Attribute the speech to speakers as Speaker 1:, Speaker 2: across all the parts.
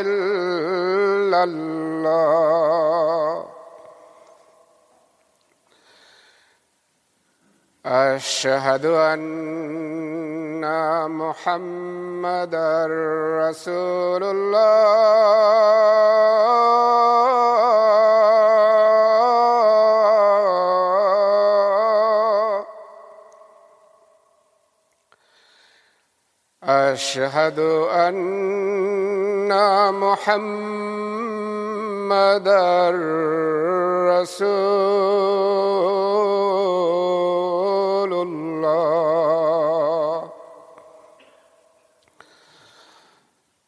Speaker 1: إلا الله أشهد أن محمدا رسول الله أشهد أن محمدا رسول الله.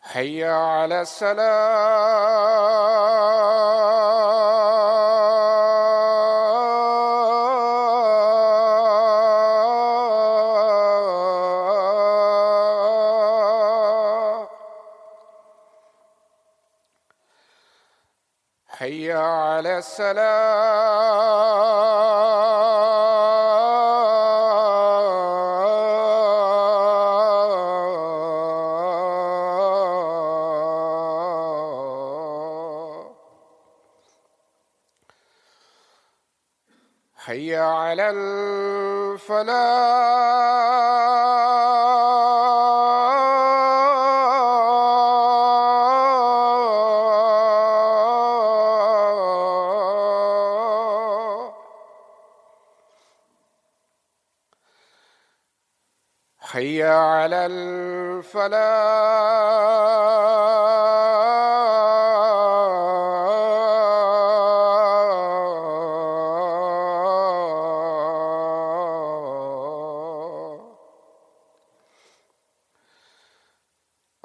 Speaker 1: حي على السلام. حي على السلام. حي على الفلاح. الفلاح.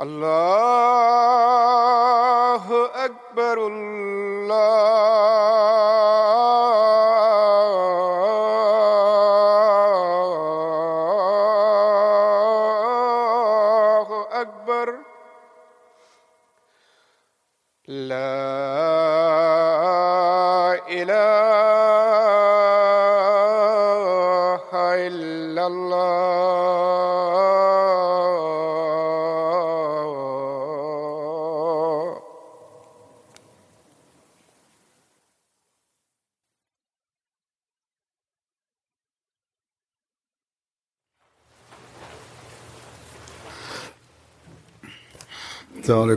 Speaker 1: الله أكبر الله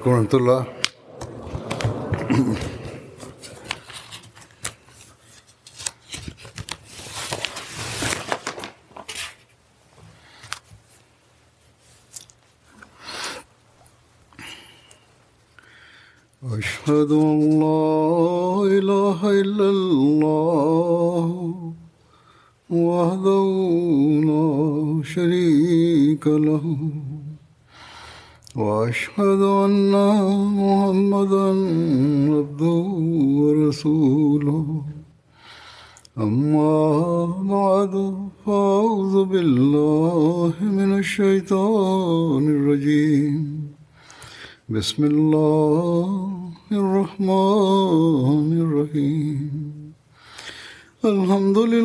Speaker 2: Rahmetullah بسم الله الرحمن الرحيم. الحمد لله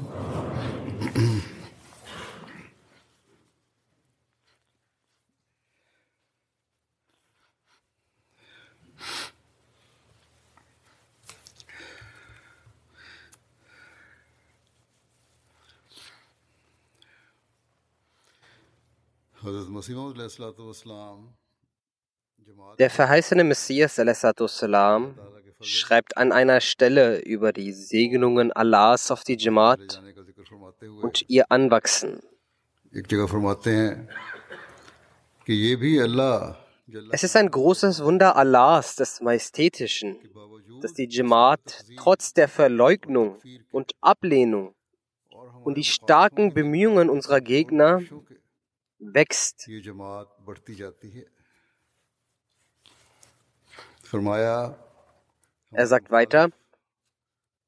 Speaker 3: Der verheißene Messias salam, schreibt an einer Stelle über die Segnungen Allahs auf die Jamaat und ihr Anwachsen. Es ist ein großes Wunder Allahs des Majestätischen, dass die Jamaat trotz der Verleugnung und Ablehnung und die starken Bemühungen unserer Gegner wächst. Er sagt weiter,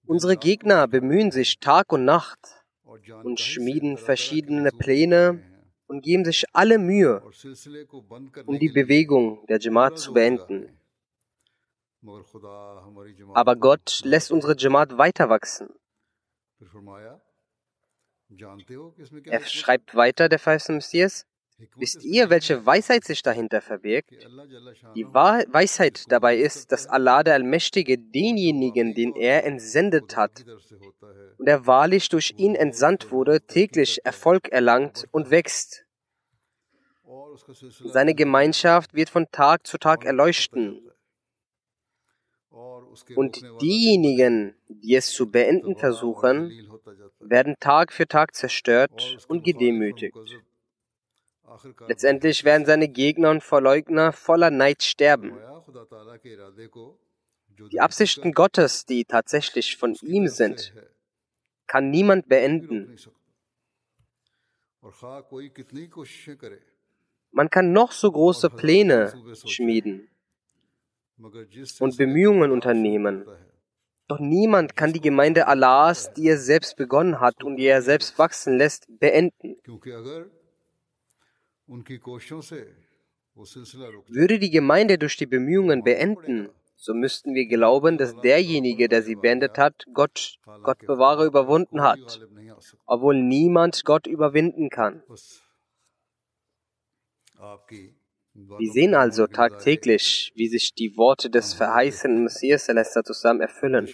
Speaker 3: unsere Gegner bemühen sich Tag und Nacht und schmieden verschiedene Pläne und geben sich alle Mühe, um die Bewegung der Jamaat zu beenden. Aber Gott lässt unsere Jamaat weiter wachsen. Er schreibt weiter, der verheißene Messias, Wisst ihr, welche Weisheit sich dahinter verbirgt? Die Weisheit dabei ist, dass Allah der Allmächtige denjenigen, den er entsendet hat. Und er wahrlich durch ihn entsandt wurde, täglich Erfolg erlangt und wächst. Seine Gemeinschaft wird von Tag zu Tag erleuchten. Und diejenigen, die es zu beenden versuchen, werden Tag für Tag zerstört und gedemütigt. Letztendlich werden seine Gegner und Verleugner voller Neid sterben. Die Absichten Gottes, die tatsächlich von ihm sind, kann niemand beenden. Man kann noch so große Pläne schmieden und Bemühungen unternehmen. Doch niemand kann die Gemeinde Allahs, die er selbst begonnen hat und die er selbst wachsen lässt, beenden. Würde die Gemeinde durch die Bemühungen beenden, so müssten wir glauben, dass derjenige, der sie beendet hat, Gott, Gott bewahre, überwunden hat, obwohl niemand Gott überwinden kann. Wir sehen also tagtäglich, wie sich die Worte des verheißenen Messias zusammen erfüllen.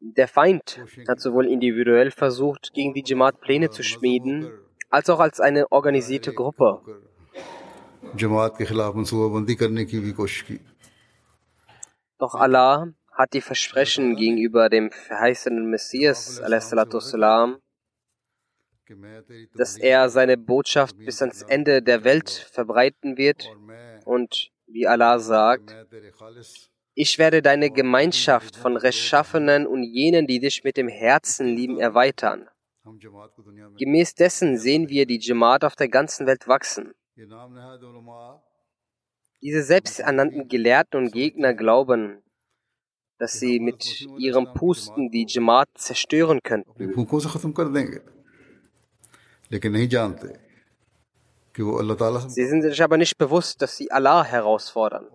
Speaker 3: Der Feind hat sowohl individuell versucht, gegen die Jamaat Pläne zu schmieden, als auch als eine organisierte Gruppe. Doch Allah hat die Versprechen gegenüber dem verheißenen Messias salam, dass er seine Botschaft bis ans Ende der Welt verbreiten wird. Und wie Allah sagt, ich werde deine Gemeinschaft von Rechtschaffenen und jenen, die dich mit dem Herzen lieben, erweitern. Gemäß dessen sehen wir die Jamaat auf der ganzen Welt wachsen. Diese selbsternannten Gelehrten und Gegner glauben, dass sie mit ihrem Pusten die Jamaat zerstören könnten. Sie sind sich aber nicht bewusst, dass sie Allah herausfordern.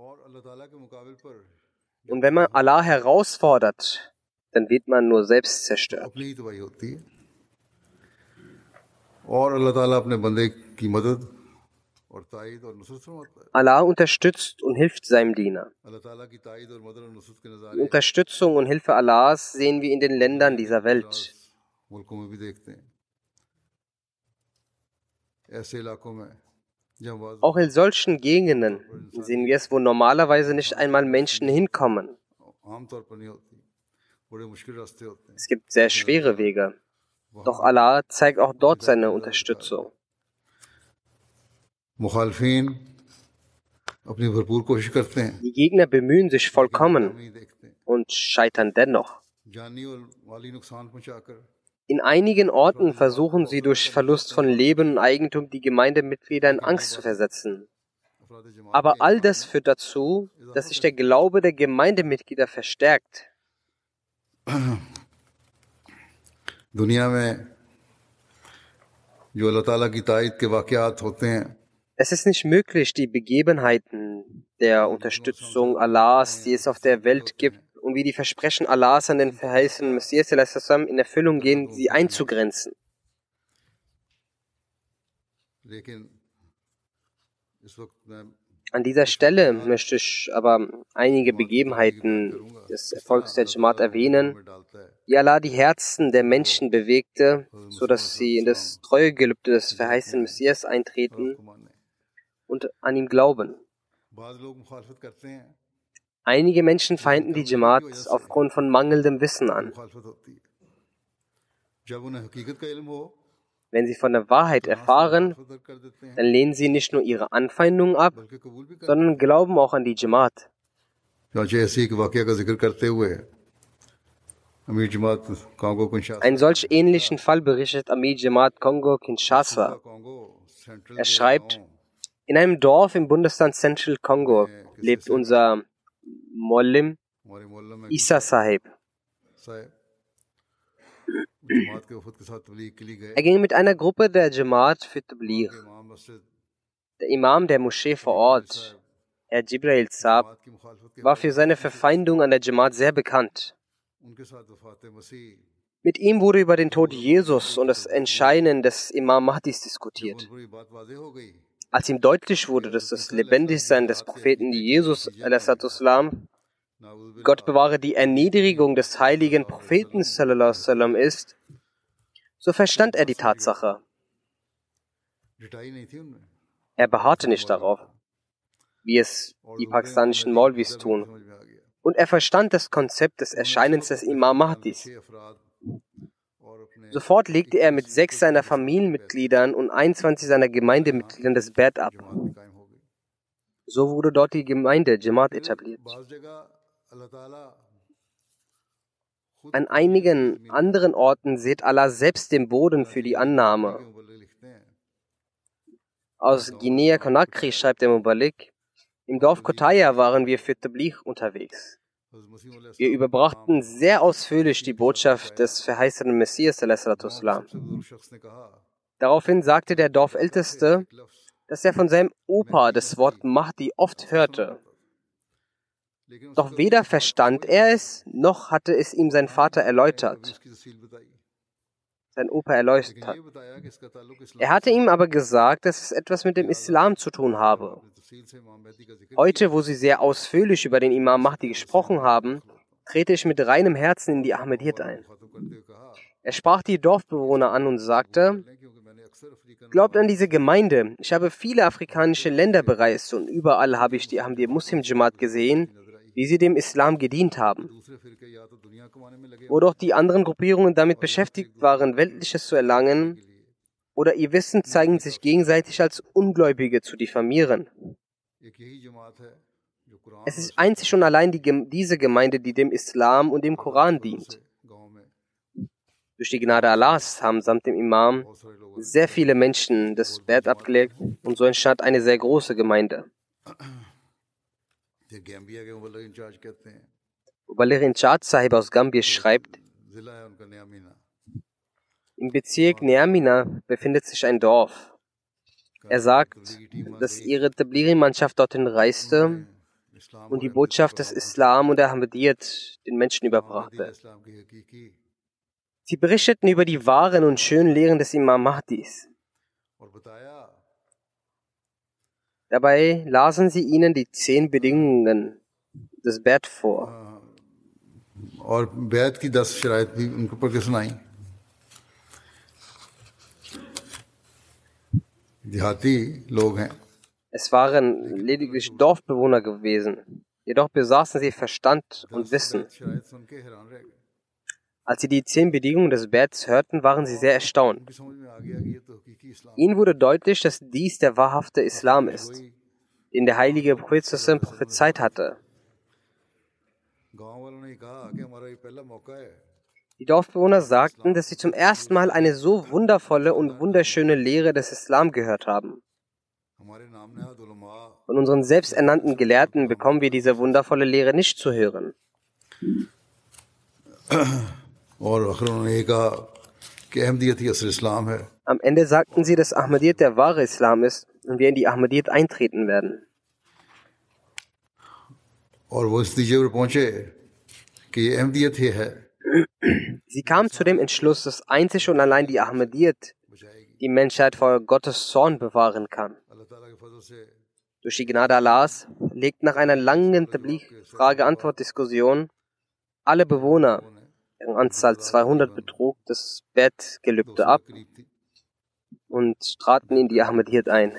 Speaker 3: Und wenn man Allah herausfordert, dann wird man nur selbst zerstört. Allah unterstützt und hilft seinem Diener. Die Unterstützung und Hilfe Allahs sehen wir in den Ländern dieser Welt. Auch in solchen Gegenden sehen wir es, wo normalerweise nicht einmal Menschen hinkommen. Es gibt sehr schwere Wege. Doch Allah zeigt auch dort seine Unterstützung. Die Gegner bemühen sich vollkommen und scheitern dennoch. In einigen Orten versuchen sie durch Verlust von Leben und Eigentum die Gemeindemitglieder in Angst zu versetzen. Aber all das führt dazu, dass sich der Glaube der Gemeindemitglieder verstärkt. Es ist nicht möglich, die Begebenheiten der Unterstützung Allahs, die es auf der Welt gibt, und wie die Versprechen Allahs an den verheißenen Messias in Erfüllung gehen, sie einzugrenzen. An dieser Stelle möchte ich aber einige Begebenheiten des Erfolgs der Jamaat erwähnen, die Allah die Herzen der Menschen bewegte, sodass sie in das treue Gelübde des verheißenen Messias eintreten und an ihn glauben. Einige Menschen feinden die Jamaat aufgrund von mangelndem Wissen an. Wenn sie von der Wahrheit erfahren, dann lehnen sie nicht nur ihre Anfeindungen ab, sondern glauben auch an die Jamaat. Ein solch ähnlichen Fall berichtet Amir Jamaat Kongo Kinshasa. Er schreibt, in einem Dorf im Bundesland Central Kongo lebt unser Mollim
Speaker 2: हमारे मोहल्ला में
Speaker 3: Isa Sahib.
Speaker 2: साहब जमात के वफद के साथ तबलीग के लिए गए
Speaker 3: Er ging mit einer Gruppe der Jamaat für Tabligh.
Speaker 2: इमाम मस्जिद
Speaker 3: Der Imam der Moschee vor Ort, Herr Jibrail Saab,
Speaker 2: जमात की मुखालफत के
Speaker 3: war für seine Verfeindung an der Jamaat sehr bekannt.
Speaker 2: उनके साथ वफात मसीह
Speaker 3: Mit ihm wurde über den Tod Jesus und das Entscheiden des Imam Mahdis diskutiert. Als ihm deutlich wurde, dass das Lebendigsein des Propheten Jesus
Speaker 2: salam,
Speaker 3: Gott bewahre die Erniedrigung des heiligen Propheten salam, ist, so verstand er die Tatsache. Er beharrte nicht darauf, wie es die pakistanischen Maulvis tun. Und er verstand das Konzept des Erscheinens des Imam Mahdis. Sofort legte er mit sechs seiner Familienmitgliedern und 21 seiner Gemeindemitgliedern das Bett ab. So wurde dort die Gemeinde Jamaat etabliert. An einigen anderen Orten sieht Allah selbst den Boden für die Annahme. Aus Guinea-Conakry schreibt der Mubalik, im Dorf Kotaya waren wir für Tabligh unterwegs. Wir überbrachten sehr ausführlich die Botschaft des verheißenen Messias. Daraufhin sagte der Dorfälteste, dass er von seinem Opa das Wort Mahdi oft hörte. Doch weder verstand er es, noch hatte es ihm sein Vater erläutert. Sein Opa erläutert. Er hatte ihm aber gesagt, dass es etwas mit dem Islam zu tun habe. Heute, wo Sie sehr ausführlich über den Imam Mahdi gesprochen haben, trete ich mit reinem Herzen in die Ahmedid ein. Er sprach die Dorfbewohner an und sagte, Glaubt an diese Gemeinde. Ich habe viele afrikanische Länder bereist und überall habe ich die Ahmadiyya Muslim Jamaat gesehen, wie sie dem Islam gedient haben. Wo doch die anderen Gruppierungen damit beschäftigt waren, Weltliches zu erlangen, oder ihr Wissen zeigen sich gegenseitig als Ungläubige zu diffamieren. Es ist einzig und allein die, diese Gemeinde, die dem Islam und dem Koran dient. Durch die Gnade Allahs haben samt dem Imam sehr viele Menschen das Bett abgelegt und so entstand eine sehr große Gemeinde. Oberlehrer Chad Sahib aus Gambia schreibt, im Bezirk Neamina befindet sich ein Dorf. Er sagt, dass ihre Tablighi-Mannschaft dorthin reiste und die Botschaft des Islam und der Ahmadiyyat den Menschen überbrachte. Sie berichteten über die wahren und schönen Lehren des Imam Mahdis. Dabei lasen sie ihnen die zehn Bedingungen des Bett vor.
Speaker 2: और
Speaker 3: Es waren lediglich Dorfbewohner gewesen, jedoch besaßen sie Verstand und Wissen. Als sie die zehn Bedingungen des Bets hörten, waren sie sehr erstaunt. Ihnen wurde deutlich, dass dies der wahrhafte Islam ist, den der heilige Prophet prophezeit hatte. Die Dorfbewohner sagten, dass sie zum ersten Mal eine so wundervolle und wunderschöne Lehre des Islam gehört haben. Von unseren selbsternannten Gelehrten bekommen wir diese wundervolle Lehre nicht zu hören. Am Ende sagten sie, dass Ahmadiyyat der wahre Islam ist und wir in die Ahmadiyyat eintreten werden.
Speaker 2: Und wo ist die Ahmadiyyat
Speaker 3: Sie kam zu dem Entschluss, dass einzig und allein die Ahmadiyyat die Menschheit vor Gottes Zorn bewahren kann. Durch die Gnade Allahs legt nach einer langen Frage-Antwort-Diskussion alle Bewohner, deren Anzahl 200 betrug, das Bettgelübde ab und traten in die Ahmadiyyat ein.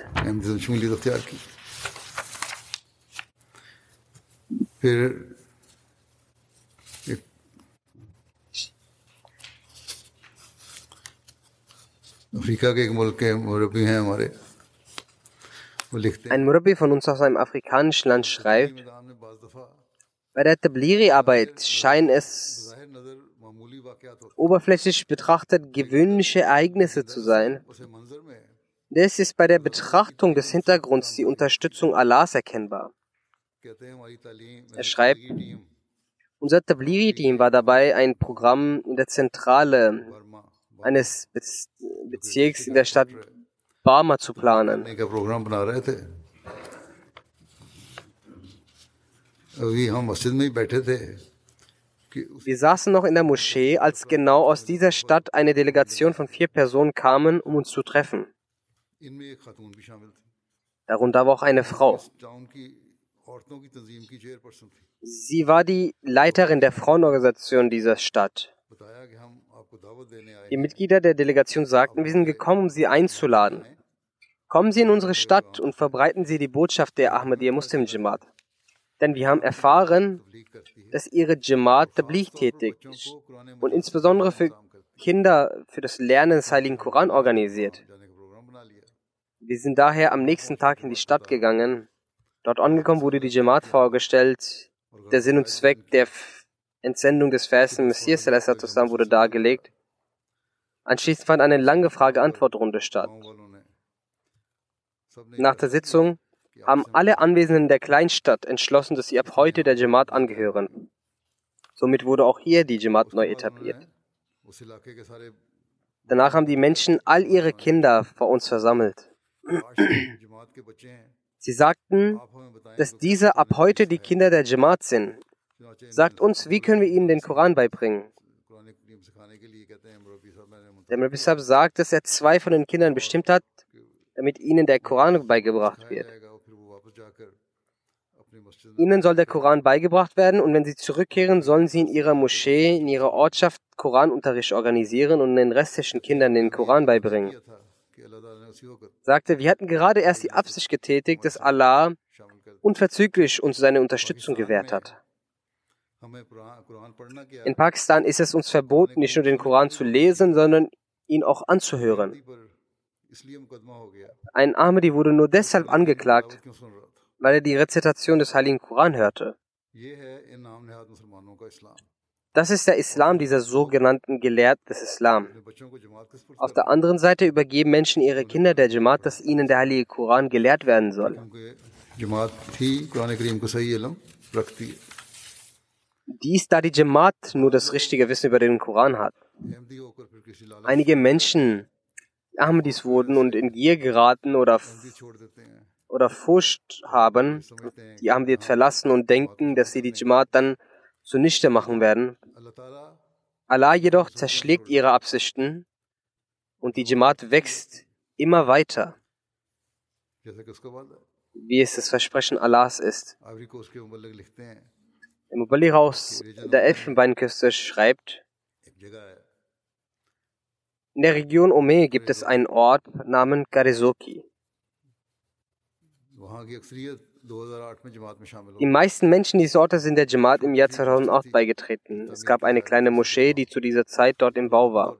Speaker 3: Ein Murabi von uns aus einem afrikanischen Land schreibt, bei der Tabliri-Arbeit scheinen es oberflächlich betrachtet gewöhnliche Ereignisse zu sein. Es ist bei der Betrachtung des Hintergrunds die Unterstützung Allahs erkennbar. Er schreibt, unser Tabliri-Team war dabei ein Programm in der Zentrale eines Bezirks in der Stadt Barmer zu planen. Wir saßen noch in der Moschee, als genau aus dieser Stadt eine Delegation von vier Personen kamen, um uns zu treffen. Darunter war auch eine Frau. Sie war die Leiterin der Frauenorganisation dieser Stadt. Die Mitglieder der Delegation sagten, wir sind gekommen, um Sie einzuladen. Kommen Sie in unsere Stadt und verbreiten Sie die Botschaft der Ahmadiyya Muslim Jamaat. Denn wir haben erfahren, dass Ihre Jamaat Tabligh tätigt und insbesondere für Kinder für das Lernen des Heiligen Koran organisiert. Wir sind daher am nächsten Tag in die Stadt gegangen. Dort angekommen wurde die Jamaat vorgestellt. Der Sinn und Zweck der Entsendung des verheißenen Messias Salam wurde dargelegt. Anschließend fand eine lange Frage-Antwort-Runde statt. Nach der Sitzung haben alle Anwesenden der Kleinstadt entschlossen, dass sie ab heute der Jamaat angehören. Somit wurde auch hier die Jamaat neu etabliert. Danach haben die Menschen all ihre Kinder vor uns versammelt. Sie sagten, dass diese ab heute die Kinder der Jamaat sind sagt uns, wie können wir ihnen den Koran beibringen? Der Rabbi sagt, dass er zwei von den Kindern bestimmt hat, damit ihnen der Koran beigebracht wird. Ihnen soll der Koran beigebracht werden und wenn sie zurückkehren, sollen sie in ihrer Moschee, in ihrer Ortschaft Koranunterricht organisieren und den restlichen Kindern den Koran beibringen. Sagte, wir hatten gerade erst die Absicht getätigt, dass Allah unverzüglich uns seine Unterstützung gewährt hat. In Pakistan ist es uns verboten, nicht nur den Koran zu lesen, sondern ihn auch anzuhören. Ein Ahmadi wurde nur deshalb angeklagt, weil er die Rezitation des Heiligen Koran hörte. Das ist der Islam dieser sogenannten Gelehrten des Islam. Auf der anderen Seite übergeben Menschen ihre Kinder der Jamaat, dass ihnen der Heilige Koran gelehrt werden soll dies da die Jamaat nur das richtige Wissen über den Koran hat. Einige Menschen, Ahmadis wurden und in Gier geraten oder, oder Furcht haben, die Ahmadid verlassen und denken, dass sie die Jamaat dann zunichte machen werden. Allah jedoch zerschlägt ihre Absichten und die Jamaat wächst immer weiter, wie es das Versprechen Allahs ist. Im Mubalik aus der Elfenbeinküste schreibt, in der Region Ome gibt es einen Ort namens
Speaker 2: Karizoki.
Speaker 3: Die meisten Menschen dieses Ortes sind der Jamaat im Jahr 2008 beigetreten. Es gab eine kleine Moschee, die zu dieser Zeit dort im Bau war.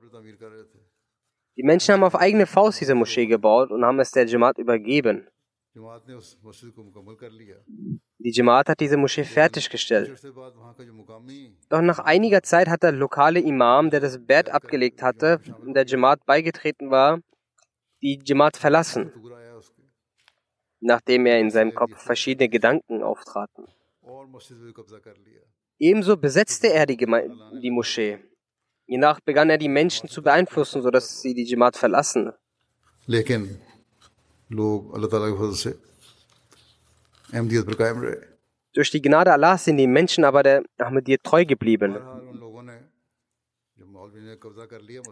Speaker 3: Die Menschen haben auf eigene Faust diese Moschee gebaut und haben es der Jamaat übergeben. Die Jamaat hat diese Moschee fertiggestellt. Doch nach einiger Zeit hat der lokale Imam, der das Bett abgelegt hatte, und der Jamaat beigetreten war, die Jamaat verlassen, nachdem er in seinem Kopf verschiedene Gedanken auftraten. Ebenso besetzte er die, Geme die Moschee. Hiernach begann er die Menschen zu beeinflussen, sodass sie die Jamaat verlassen. Durch die Gnade Allahs sind die Menschen aber der Ahmadiyya treu geblieben.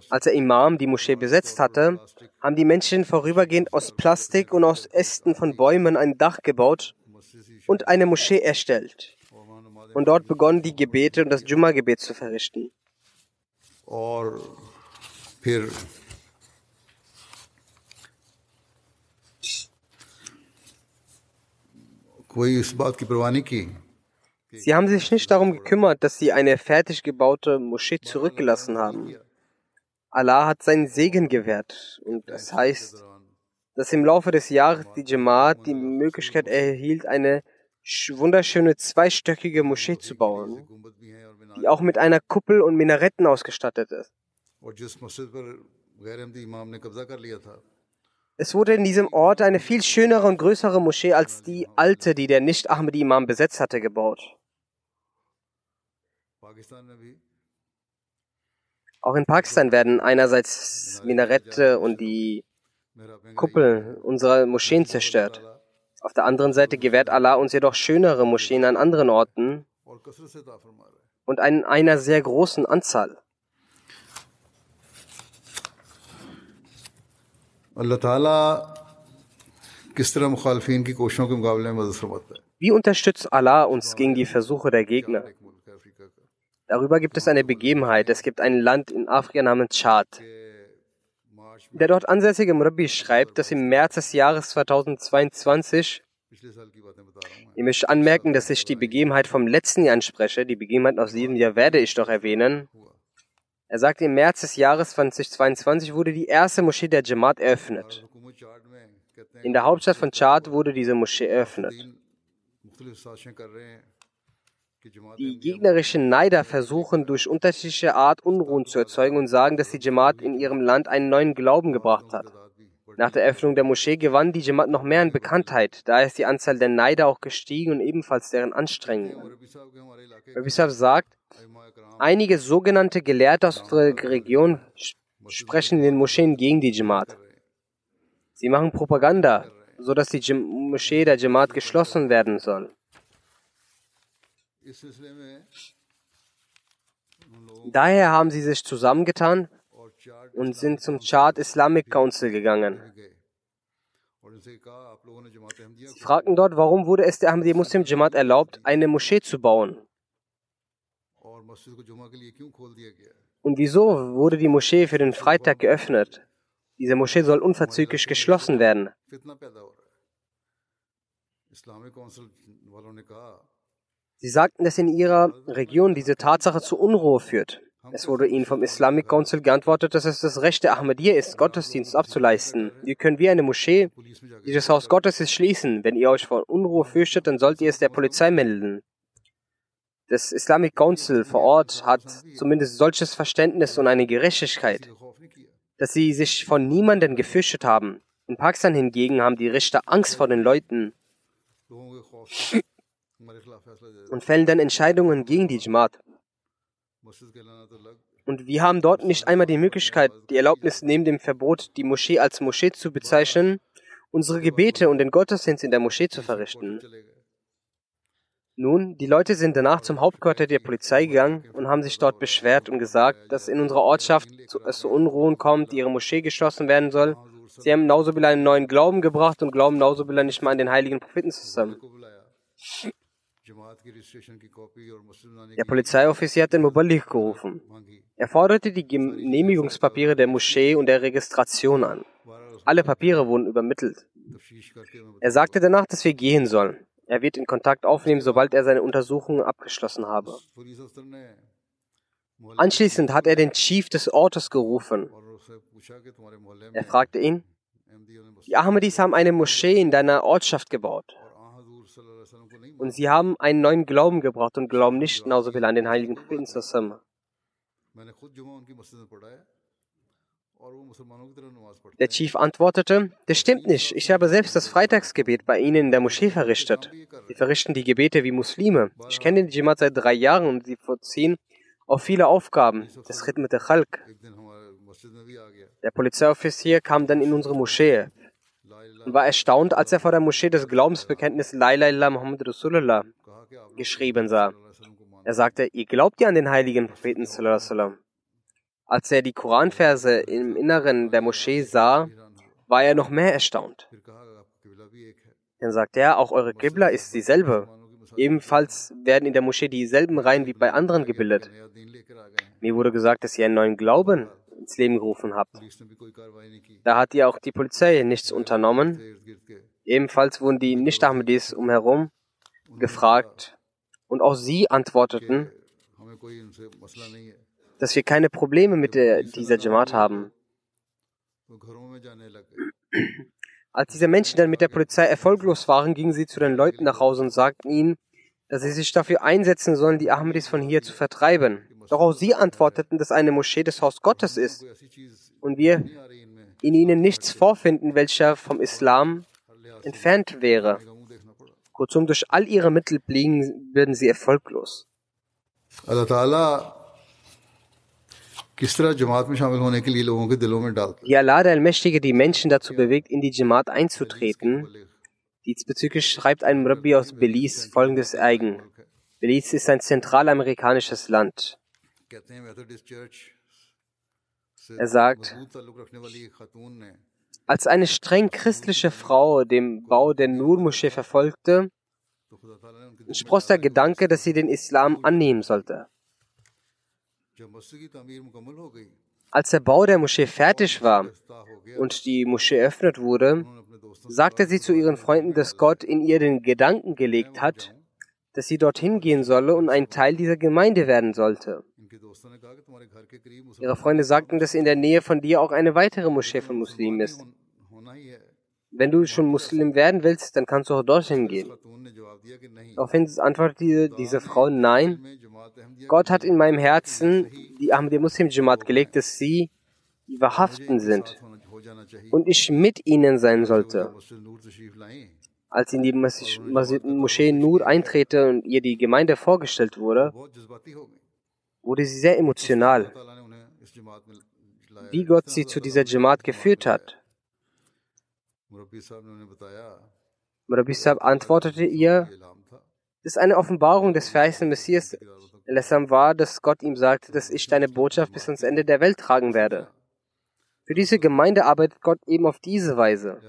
Speaker 3: Als der Imam die Moschee besetzt hatte, haben die Menschen vorübergehend aus Plastik und aus Ästen von Bäumen ein Dach gebaut und eine Moschee erstellt. Und dort begonnen die Gebete und das Jumma-Gebet zu verrichten.
Speaker 2: Or,
Speaker 3: Sie haben sich nicht darum gekümmert, dass sie eine fertig gebaute Moschee zurückgelassen haben. Allah hat seinen Segen gewährt und das heißt, dass im Laufe des Jahres die Jamaat die Möglichkeit erhielt, eine wunderschöne zweistöckige Moschee zu bauen, die auch mit einer Kuppel und Minaretten ausgestattet ist. Es wurde in diesem Ort eine viel schönere und größere Moschee als die alte, die der Nicht-Ahmadi-Imam besetzt hatte, gebaut. Auch in Pakistan werden einerseits Minarette und die Kuppeln unserer Moscheen zerstört. Auf der anderen Seite gewährt Allah uns jedoch schönere Moscheen an anderen Orten und an einer sehr großen Anzahl. Wie unterstützt Allah uns gegen die Versuche der Gegner? Darüber gibt es eine Begebenheit. Es gibt ein Land in Afrika namens Tschad. Der dort ansässige Murabbi schreibt, dass im März des Jahres 2022 ich möchte anmerken, dass ich die Begebenheit vom letzten Jahr anspreche. Die Begebenheit aus diesem Jahr werde ich doch erwähnen. Er sagte, im März des Jahres 2022 wurde die erste Moschee der Jamaat eröffnet. In der Hauptstadt von Chad wurde diese Moschee eröffnet. Die gegnerischen Neider versuchen durch unterschiedliche Art Unruhen zu erzeugen und sagen, dass die Jamaat in ihrem Land einen neuen Glauben gebracht hat. Nach der Eröffnung der Moschee gewann die Jamaat noch mehr an Bekanntheit, daher ist die Anzahl der Neider auch gestiegen und ebenfalls deren Anstrengungen. Rabisab sagt, einige sogenannte Gelehrte aus unserer Region sprechen in den Moscheen gegen die Jamaat. Sie machen Propaganda, sodass die Moschee der Jamaat geschlossen werden soll. Daher haben sie sich zusammengetan, und sind zum Chad Islamic Council gegangen. Sie fragten dort, warum wurde es der Ahmadi Muslim Jamaat erlaubt, eine Moschee zu bauen? Und wieso wurde die Moschee für den Freitag geöffnet? Diese Moschee soll unverzüglich geschlossen werden. Sie sagten, dass in ihrer Region diese Tatsache zu Unruhe führt. Es wurde ihnen vom Islamic Council geantwortet, dass es das Recht der Ahmadiyya ist, Gottesdienst abzuleisten. Ihr könnt wie eine Moschee dieses Haus Gottes ist schließen. Wenn ihr euch vor Unruhe fürchtet, dann sollt ihr es der Polizei melden. Das Islamic Council vor Ort hat zumindest solches Verständnis und eine Gerechtigkeit, dass sie sich von niemandem gefürchtet haben. In Pakistan hingegen haben die Richter Angst vor den Leuten und fällen dann Entscheidungen gegen die Jamaat. Und wir haben dort nicht einmal die Möglichkeit, die Erlaubnis neben dem Verbot, die Moschee als Moschee zu bezeichnen unsere Gebete und den Gottesdienst in der Moschee zu verrichten. Nun, die Leute sind danach zum Hauptquartier der Polizei gegangen und haben sich dort beschwert und gesagt, dass in unserer Ortschaft zu, es zu Unruhen kommt, ihre Moschee geschlossen werden soll. Sie haben Nauzubillah einen neuen Glauben gebracht und glauben Nauzubillah nicht mal an den heiligen Propheten zusammen. Der Polizeioffizier hat den Muballigh gerufen. Er forderte die Genehmigungspapiere der Moschee und der Registration an. Alle Papiere wurden übermittelt. Er sagte danach, dass wir gehen sollen. Er wird in Kontakt aufnehmen, sobald er seine Untersuchungen abgeschlossen habe. Anschließend hat er den Chief des Ortes gerufen. Er fragte ihn, die Ahmadis haben eine Moschee in deiner Ortschaft gebaut. Und sie haben einen neuen Glauben gebracht und glauben nicht genauso viel an den heiligen Propheten. Der Chief antwortete, das stimmt nicht. Ich habe selbst das Freitagsgebet bei Ihnen in der Moschee verrichtet. Sie verrichten die Gebete wie Muslime. Ich kenne den Jamaat seit drei Jahren und sie vollziehen auch viele Aufgaben. Das Khidmat al-Khalq. Der Polizeioffizier kam dann in unsere Moschee und war erstaunt, als er vor der Moschee das Glaubensbekenntnis La ilaha Muhammad Rasulullah geschrieben sah. Er sagte, ihr glaubt ja an den heiligen Propheten sallallahu als er die Koranverse im Inneren der Moschee sah, war er noch mehr erstaunt. Dann sagte er, auch eure Qibla ist dieselbe. Ebenfalls werden in der Moschee dieselben Reihen wie bei anderen gebildet. Mir wurde gesagt, dass ihr einen neuen Glauben ins Leben gerufen habt. Da hat ihr auch die Polizei nichts unternommen. Ebenfalls wurden die Nicht-Ahmadis umherum gefragt und auch sie antworteten, dass wir keine Probleme mit der, dieser Jamaat haben. Als diese Menschen dann mit der Polizei erfolglos waren, gingen sie zu den Leuten nach Hause und sagten ihnen, dass sie sich dafür einsetzen sollen, die Ahmadis von hier zu vertreiben. Doch auch sie antworteten, dass eine Moschee das Haus Gottes ist und wir in ihnen nichts vorfinden, welcher vom Islam entfernt wäre. Kurzum, durch all ihre Mittel blieben, werden sie erfolglos.
Speaker 2: Allah
Speaker 3: wie Allah der Allmächtige die Menschen dazu bewegt, in die Jamaat einzutreten. Diesbezüglich schreibt ein Murabbi aus Belize folgendes eigen. Belize ist ein zentralamerikanisches Land. Er sagt, als eine streng christliche Frau den Bau der Nur-Moschee verfolgte, spross der Gedanke, dass sie den Islam annehmen sollte. Als der Bau der Moschee fertig war und die Moschee eröffnet wurde, sagte sie zu ihren Freunden, dass Gott in ihr den Gedanken gelegt hat, dass sie dorthin gehen solle und ein Teil dieser Gemeinde werden sollte. Ihre Freunde sagten, dass in der Nähe von dir auch eine weitere Moschee von Muslimen ist. Wenn du schon Muslim werden willst, dann kannst du auch dorthin gehen. Daraufhin antwortete diese Frau, nein, Gott hat in meinem Herzen die Ahmadi Muslim Jamaat gelegt, dass sie die Wahrhaften sind und ich mit ihnen sein sollte. Als in die Moschee Nur eintrete und ihr die Gemeinde vorgestellt wurde, wurde sie sehr emotional, wie Gott sie zu dieser Jamaat geführt hat. Murabi Sahib antwortete ihr, dass eine Offenbarung des verheißenen Messias war, dass Gott ihm sagte, dass ich deine Botschaft bis ans Ende der Welt tragen werde. Für diese Gemeinde arbeitet Gott eben auf diese Weise.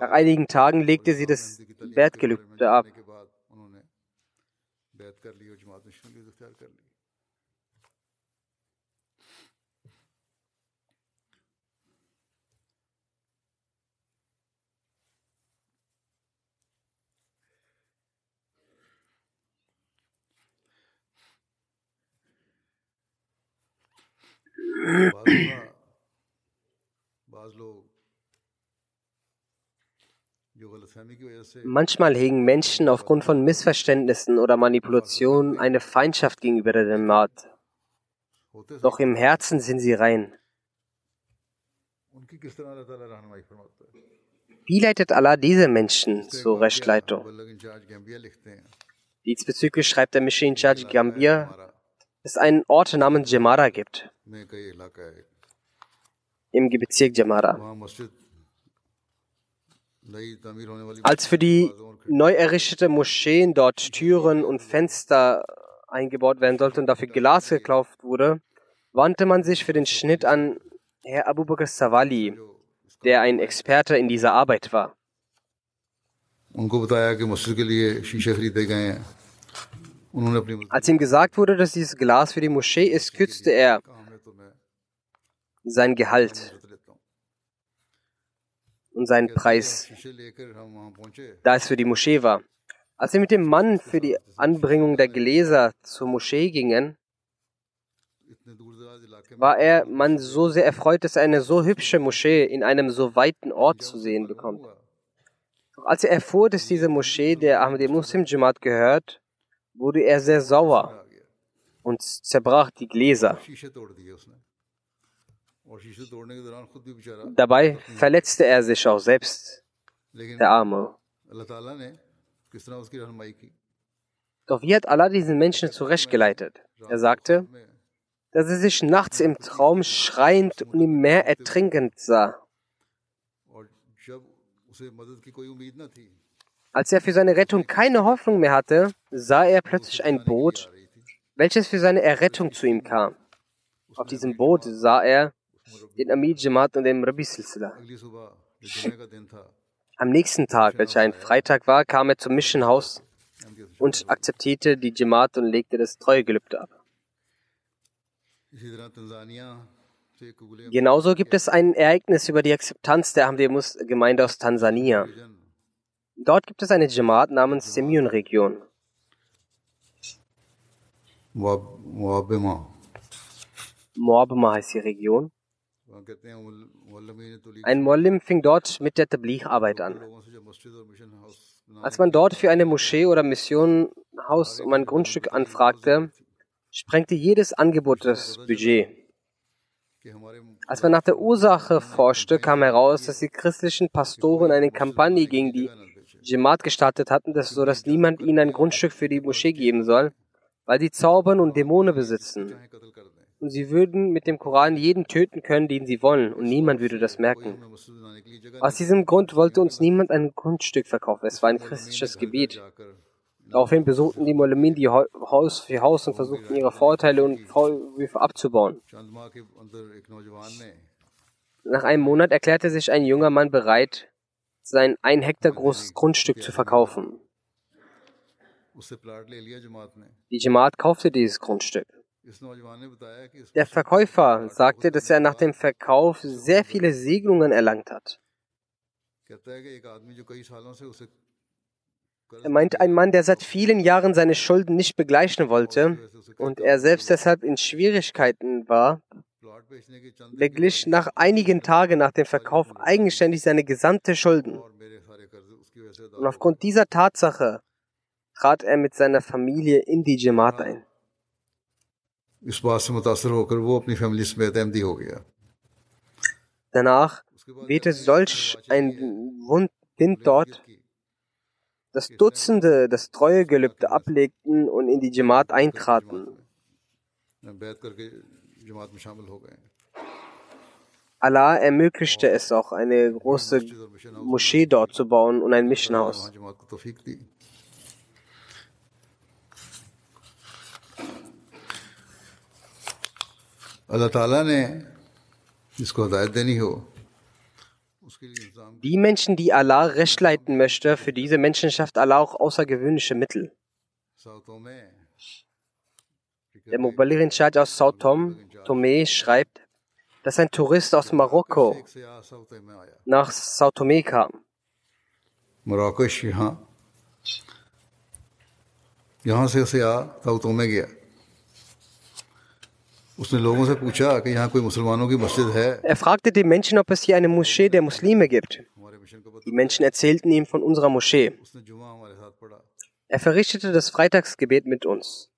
Speaker 3: Nach einigen Tagen legte sie das Wertgelübde ab. Manchmal hegen Menschen aufgrund von Missverständnissen oder Manipulationen eine Feindschaft gegenüber der Jamaat. Doch im Herzen sind sie rein. Wie leitet Allah diese Menschen zur Rechtleitung? Diesbezüglich schreibt der Mishin Charge Gambia, es einen Ort namens Jamara gibt im Bezirk Jamara. Als für die neu errichtete Moscheen dort Türen und Fenster eingebaut werden sollten und dafür Glas gekauft wurde, wandte man sich für den Schnitt an Herr Abu Bakr Sawali, der ein Experte in dieser Arbeit war. Als ihm gesagt wurde, dass dieses Glas für die Moschee ist, kürzte er, sein Gehalt und seinen Preis, da es für die Moschee war. Als wir mit dem Mann für die Anbringung der Gläser zur Moschee gingen, war er man so sehr erfreut, dass er eine so hübsche Moschee in einem so weiten Ort zu sehen bekommt. Doch als er erfuhr, dass diese Moschee der Ahmadi Muslim Jamaat gehört, wurde er sehr sauer und zerbrach die Gläser. Dabei verletzte er sich auch selbst, der Arme. Doch wie hat Allah diesen Menschen zurechtgeleitet? Er sagte, dass er sich nachts im Traum schreiend und im Meer ertrinkend sah. Als er für seine Rettung keine Hoffnung mehr hatte, sah er plötzlich ein Boot, welches für seine Errettung zu ihm kam. Auf diesem Boot sah er, den Amid Jamaat und dem Rabbi Silsila. Am nächsten Tag, welcher ein Freitag war, kam er zum Missionhaus und akzeptierte die Jamaat und legte das Treuegelübde ab. Genauso gibt es ein Ereignis über die Akzeptanz der Ahmadiyya-Gemeinde aus Tansania. Dort gibt es eine Jamaat namens
Speaker 2: Semyon-Region.
Speaker 3: Moabma heißt die Region. Ein Mollim fing dort mit der Tabligh-Arbeit an. Als man dort für eine Moschee oder Missionhaus um ein Grundstück anfragte, sprengte jedes Angebot das Budget. Als man nach der Ursache forschte, kam heraus, dass die christlichen Pastoren eine Kampagne gegen die Jemaat gestartet hatten, dass, sodass niemand ihnen ein Grundstück für die Moschee geben soll, weil sie Zaubern und Dämonen besitzen und sie würden mit dem Koran jeden töten können, den sie wollen, und niemand würde das merken. Aus diesem Grund wollte uns niemand ein Grundstück verkaufen. Es war ein christliches Gebiet. Daraufhin besuchten die Molamin die Haus für Haus und versuchten ihre Vorteile und Vorwürfe abzubauen. Nach einem Monat erklärte sich ein junger Mann bereit, sein ein Hektar großes Grundstück zu verkaufen. Die Jamaat kaufte dieses Grundstück. Der Verkäufer sagte, dass er nach dem Verkauf sehr viele Segnungen erlangt hat. Er meint ein Mann, der seit vielen Jahren seine Schulden nicht begleichen wollte und er selbst deshalb in Schwierigkeiten war, beglich nach einigen Tagen nach dem Verkauf eigenständig seine gesamte Schulden. Und aufgrund dieser Tatsache trat er mit seiner Familie in die Jamaat ein.
Speaker 2: इस बात से मुतासर होकर वो अपनी फैमिली समेत अहमदी हो गया
Speaker 3: Danach wehte solch ein Wund Wind dort, dass Dutzende das Treuegelübde ablegten und in die Jamaat eintraten.
Speaker 2: बैत करके जमात में शामिल हो गए
Speaker 3: Allah ermöglichte es auch, eine große Moschee dort zu bauen und ein Missionhaus. Die Menschen, die Allah recht leiten möchte, für diese Menschen schafft Allah auch außergewöhnliche Mittel. Der Mubalirin Chad aus Sao Tom, Tomé schreibt, dass ein Tourist aus Marokko nach Sao Tome kam.
Speaker 2: Marokko, ja. Yahan se ist aa Sao Tome gaya.
Speaker 3: Er fragte die Menschen, ob es hier eine Moschee der Muslime gibt. Die Menschen erzählten ihm von unserer Moschee. Er verrichtete das Freitagsgebet mit uns.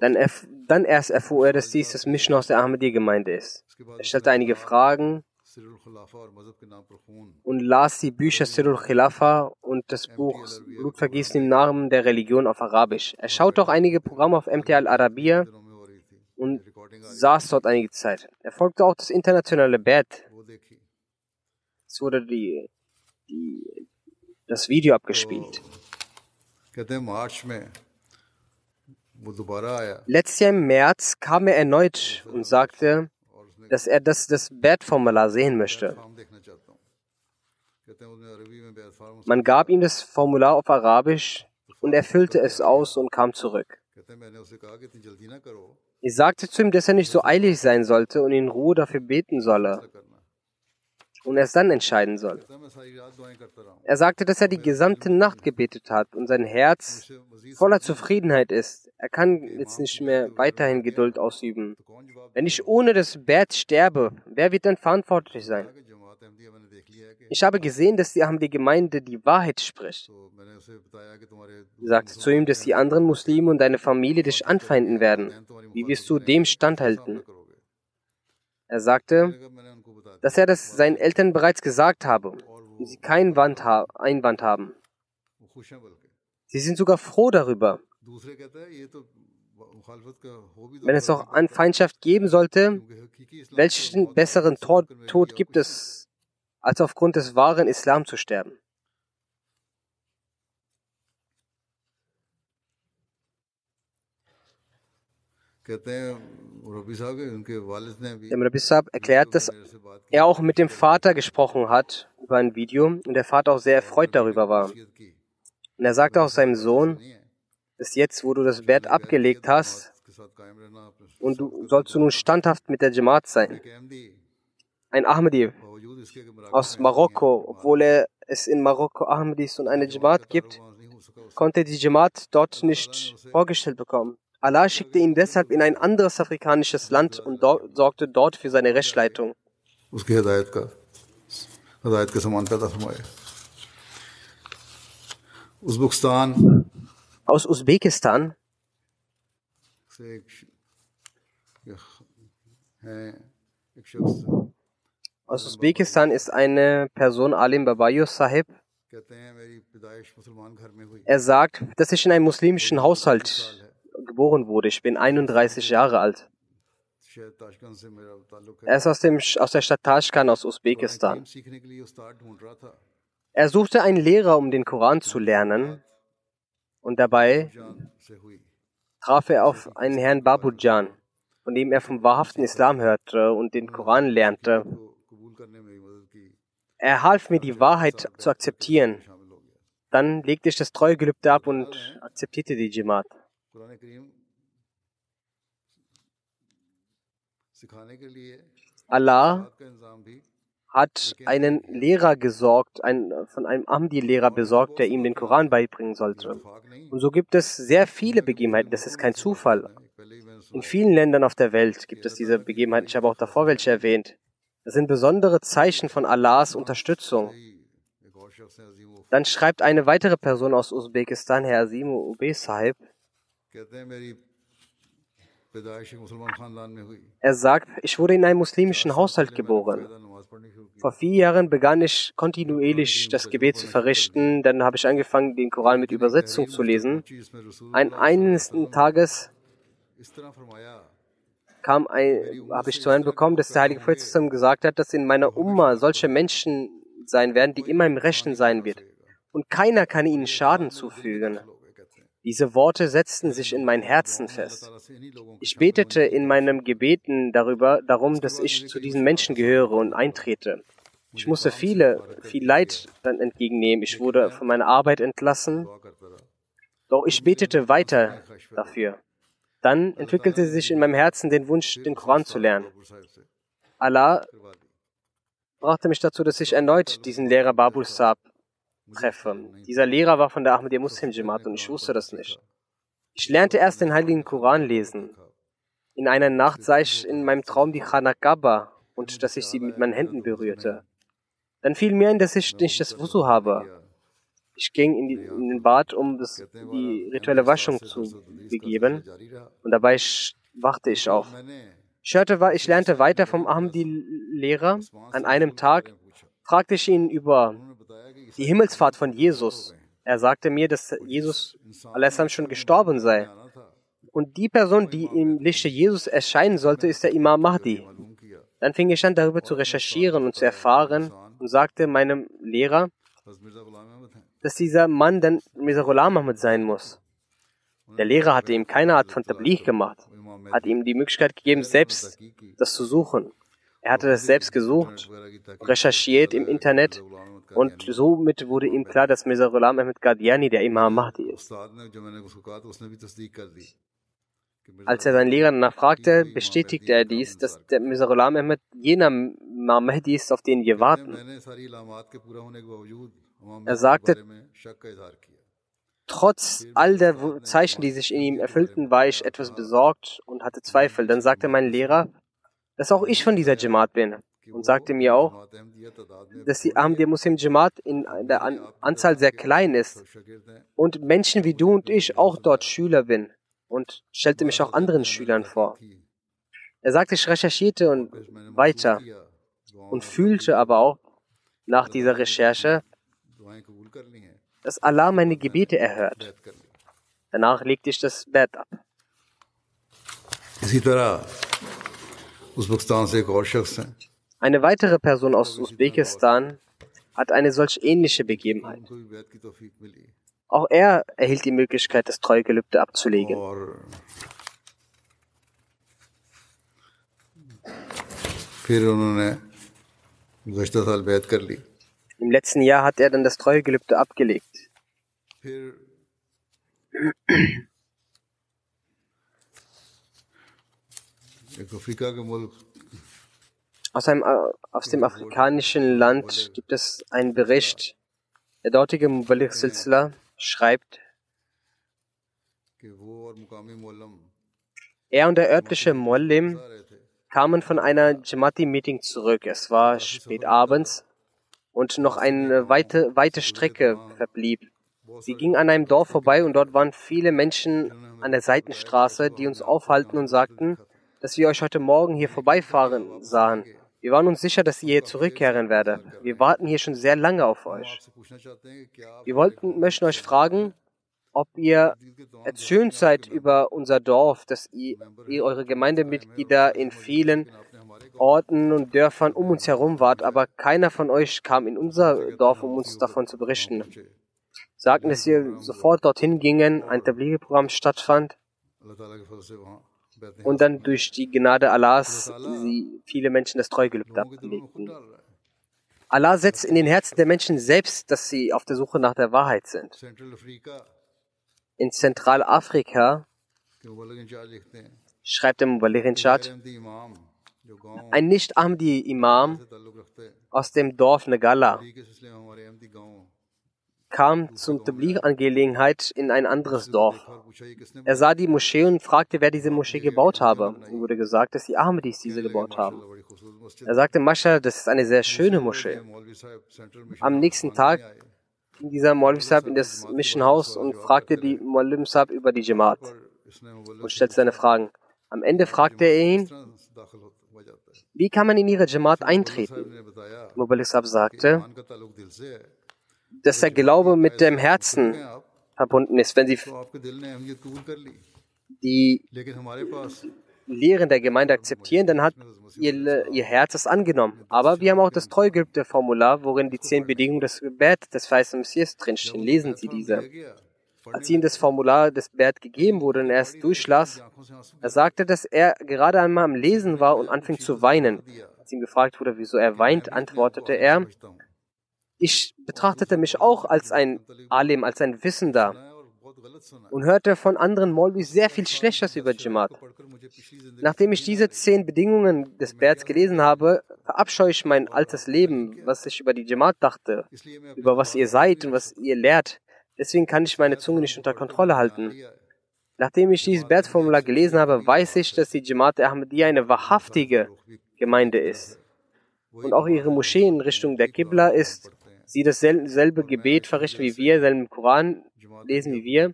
Speaker 3: Dann, erf dann erst erfuhr er, dass dies das Mission aus der Ahmadiyya-Gemeinde ist. Er stellte einige Fragen und las die Bücher Sirul Khilafa und das Buch Blutvergießen im Namen der Religion auf Arabisch. Er schaute auch einige Programme auf
Speaker 2: MTL Arabia
Speaker 3: und saß dort einige Zeit. Er folgte auch das internationale Bett. Es wurde die, die, das Video abgespielt. Letztes Jahr im März kam er erneut und sagte, dass er das, das Bad-Formular sehen möchte. Man gab ihm das Formular auf Arabisch und er füllte es aus und kam zurück. Ich sagte zu ihm, dass er nicht so eilig sein sollte und in Ruhe dafür beten solle und erst dann entscheiden soll. Er sagte, dass er die gesamte Nacht gebetet hat und sein Herz voller Zufriedenheit ist. Er kann jetzt nicht mehr weiterhin Geduld ausüben. Wenn ich ohne das Bett sterbe, wer wird dann verantwortlich sein? Ich habe gesehen, dass die Ahmadi-Gemeinde die Wahrheit spricht. Er sagte zu ihm, dass die anderen Muslime und deine Familie dich anfeinden werden. Wie wirst du dem standhalten? Er sagte,
Speaker 2: कहगा, मैंने उनको बता दिया
Speaker 3: dass er das seinen Eltern bereits gesagt habe und sie keinen Wand ha Einwand haben.
Speaker 2: वो खुश हैं बल्कि
Speaker 3: Sie sind sogar froh darüber.
Speaker 2: दूसरे कहता है ये तो मुखालफत का हो भी तो
Speaker 3: Wenn es auch an Feindschaft geben sollte,
Speaker 2: क्योंकि हकीकी इस्लाम
Speaker 3: welchen besseren Tod, Tod gibt es, als aufgrund des wahren Islam zu sterben?
Speaker 2: कहते हैं
Speaker 3: der Rabbi Saab erklärt, dass er auch mit dem Vater gesprochen hat über ein Video und der Vater auch sehr erfreut darüber war. Und er sagte auch seinem Sohn, dass jetzt, wo du das Wert abgelegt hast, und du sollst du nun standhaft mit der Jamaat sein. Ein Ahmadi aus Marokko, obwohl er es in Marokko Ahmadis und eine Jamaat gibt, konnte die Jamaat dort nicht vorgestellt bekommen. Allah schickte ihn deshalb in ein anderes afrikanisches Land und do sorgte dort für seine Rechtsleitung. Aus Usbekistan aus Usbekistan ist eine Person, Alim Babayo Sahib. Er sagt, dass ich in einem muslimischen Haushalt geboren wurde. Ich bin 31 Jahre alt. Er ist aus, dem, aus der Stadt Tashkan aus Usbekistan. Er suchte einen Lehrer, um den Koran zu lernen. Und dabei traf er auf einen Herrn Babujan, von dem er vom wahrhaften Islam hörte und den Koran lernte. Er half mir, die Wahrheit zu akzeptieren. Dann legte ich das Treuegelübde ab und akzeptierte die Jamaat.
Speaker 2: Quran करीम सिखाने के लिए
Speaker 3: Allah
Speaker 2: का इंतजाम भी
Speaker 3: hat einen Lehrer gesorgt, ein, von einem Ahmadi-Lehrer besorgt, der ihm den Koran beibringen sollte.
Speaker 2: फाक नहीं
Speaker 3: Und so gibt es sehr viele Begebenheiten, das ist kein Zufall.
Speaker 2: पहले ही मैंने
Speaker 3: In vielen Ländern auf der Welt gibt es diese Begebenheiten, ich habe auch davor welche erwähnt. Das sind besondere Zeichen von Allahs Unterstützung.
Speaker 2: एक और शख्स है अजीम वो
Speaker 3: Dann schreibt eine weitere Person aus Usbekistan, Herr Asimu Ube Sahib, er sagt, ich wurde in einem muslimischen Haushalt geboren. Vor vier Jahren begann ich kontinuierlich das Gebet zu verrichten, dann habe ich angefangen, den Koran mit Übersetzung zu lesen. Ein eines Tages kam ein, habe ich zu hören bekommen, dass der Heilige Prophet gesagt hat, dass in meiner Umma solche Menschen sein werden, die immer im Rechten sein wird. Und keiner kann ihnen Schaden zufügen. Diese Worte setzten sich in mein Herzen fest. Ich betete in meinem Gebeten darüber, darum, dass ich zu diesen Menschen gehöre und eintrete. Ich musste viele, viel Leid dann entgegennehmen. Ich wurde von meiner Arbeit entlassen. Doch ich betete weiter dafür. Dann entwickelte sich in meinem Herzen den Wunsch, den Koran zu lernen. Allah brachte mich dazu, dass ich erneut diesen Lehrer Babu Saab treffen. Dieser Lehrer war von der Ahmadiyya Muslim Jamaat und ich wusste das nicht. Ich lernte erst den Heiligen Koran lesen. In einer Nacht sah ich in meinem Traum die Khanakaba und dass ich sie mit meinen Händen berührte. Dann fiel mir ein, dass ich nicht das Wusu habe. Ich ging in, die, in den Bad, um das, die rituelle Waschung zu begeben und dabei wachte ich auf. Ich, hörte, ich lernte weiter vom Ahmadi-Lehrer. An einem Tag fragte ich ihn über die Himmelsfahrt von Jesus. Er sagte mir, dass Jesus Alassam schon gestorben sei. Und die Person, die im Lichte Jesus erscheinen sollte, ist der Imam Mahdi. Dann fing ich an, darüber zu recherchieren und zu erfahren und sagte meinem Lehrer, dass dieser Mann dann Mirza Ghulam Ahmed sein muss. Der Lehrer hatte ihm keine Art von Tabligh gemacht, hat ihm die Möglichkeit gegeben, selbst das zu suchen. Er hatte das selbst gesucht, recherchiert im Internet und somit wurde ihm klar, dass Mirza Ghulam Ahmed Qadiani der Imam Mahdi ist. Als er seinen Lehrer danach fragte, bestätigte er dies, dass der Mirza Ghulam Ahmed jener Imam Mahdi ist, auf den wir warten. Er sagte, trotz all der Zeichen, die sich in ihm erfüllten, war ich etwas besorgt und hatte Zweifel. Dann sagte mein Lehrer, dass auch ich von dieser Jamaat bin und sagte mir auch, dass die Ahmadiyya Muslim Jamaat in der Anzahl sehr klein ist und Menschen wie du und ich auch dort Schüler bin und stellte mich auch anderen Schülern vor. Er sagte, ich recherchierte und weiter und fühlte aber auch nach dieser Recherche, dass Allah meine Gebete erhört. Danach legte ich das Bett ab. Eine weitere Person aus Usbekistan hat eine solch ähnliche Begebenheit. Auch er erhielt die Möglichkeit, das Treugelübde abzulegen. Im letzten Jahr hat er dann das Treugelübde abgelegt. Aus, einem, aus dem afrikanischen Land gibt es einen Bericht. Der dortige Mubalik Silsila schreibt, er und der örtliche Mollim kamen von einer Jamati-Meeting zurück. Es war spät abends und noch eine weite, weite Strecke verblieb. Sie gingen an einem Dorf vorbei und dort waren viele Menschen an der Seitenstraße, die uns aufhalten und sagten, dass wir euch heute Morgen hier vorbeifahren sahen. Wir waren uns sicher, dass ihr hier zurückkehren werdet. Wir warten hier schon sehr lange auf euch. Wir wollten, möchten euch fragen, ob ihr erzürnt seid über unser Dorf, dass ihr, ihr eure Gemeindemitglieder in vielen Orten und Dörfern um uns herum wart, aber keiner von euch kam in unser Dorf, um uns davon zu berichten. Sagten, dass ihr sofort dorthin gingen, ein Tablighi-Programm stattfand und dann durch die Gnade Allahs sie viele Menschen das Treugelübde ablegten. Allah setzt in den Herzen der Menschen selbst, dass sie auf der Suche nach der Wahrheit sind. In Zentralafrika schreibt der Mubalirinschad, ein Nicht-Ahmdi-Imam aus dem Dorf Negala kam zum Tabligh-Angelegenheit in ein anderes Dorf. Er sah die Moschee und fragte, wer diese Moschee gebaut habe. Ihm wurde gesagt, dass die Ahmadis diese gebaut haben. Er sagte, Mascha, das ist eine sehr schöne Moschee. Am nächsten Tag ging dieser Sahib in das Mission House und fragte die Sahib über die Jamaat und stellte seine Fragen. Am Ende fragte er ihn, wie kann man in ihre Jamaat eintreten? Sahib sagte, dass der Glaube mit dem Herzen verbunden ist. Wenn Sie die Lehren der Gemeinde akzeptieren, dann hat ihr, ihr Herz es angenommen. Aber wir haben auch das treugelübde Formular, worin die zehn Bedingungen des Gebet des weißen Messias drinstehen. Lesen Sie diese. Als ihm das Formular des Bert gegeben wurde und er es durchlas, er sagte, dass er gerade einmal am Lesen war und anfing zu weinen. Als ihm gefragt wurde, wieso er weint, antwortete er, ich betrachtete mich auch als ein Alim, als ein Wissender und hörte von anderen Molvis sehr viel Schlechtes über Jamaat. Nachdem ich diese zehn Bedingungen des Berts gelesen habe, verabscheue ich mein altes Leben, was ich über die Jamaat dachte, über was ihr seid und was ihr lehrt. Deswegen kann ich meine Zunge nicht unter Kontrolle halten. Nachdem ich dieses Bertformular gelesen habe, weiß ich, dass die Jamaat Ahmadiyya eine wahrhaftige Gemeinde ist. Und auch ihre Moschee in Richtung der Qibla ist sie dasselbe Gebet verrichten wie wir, selben Koran lesen wie wir.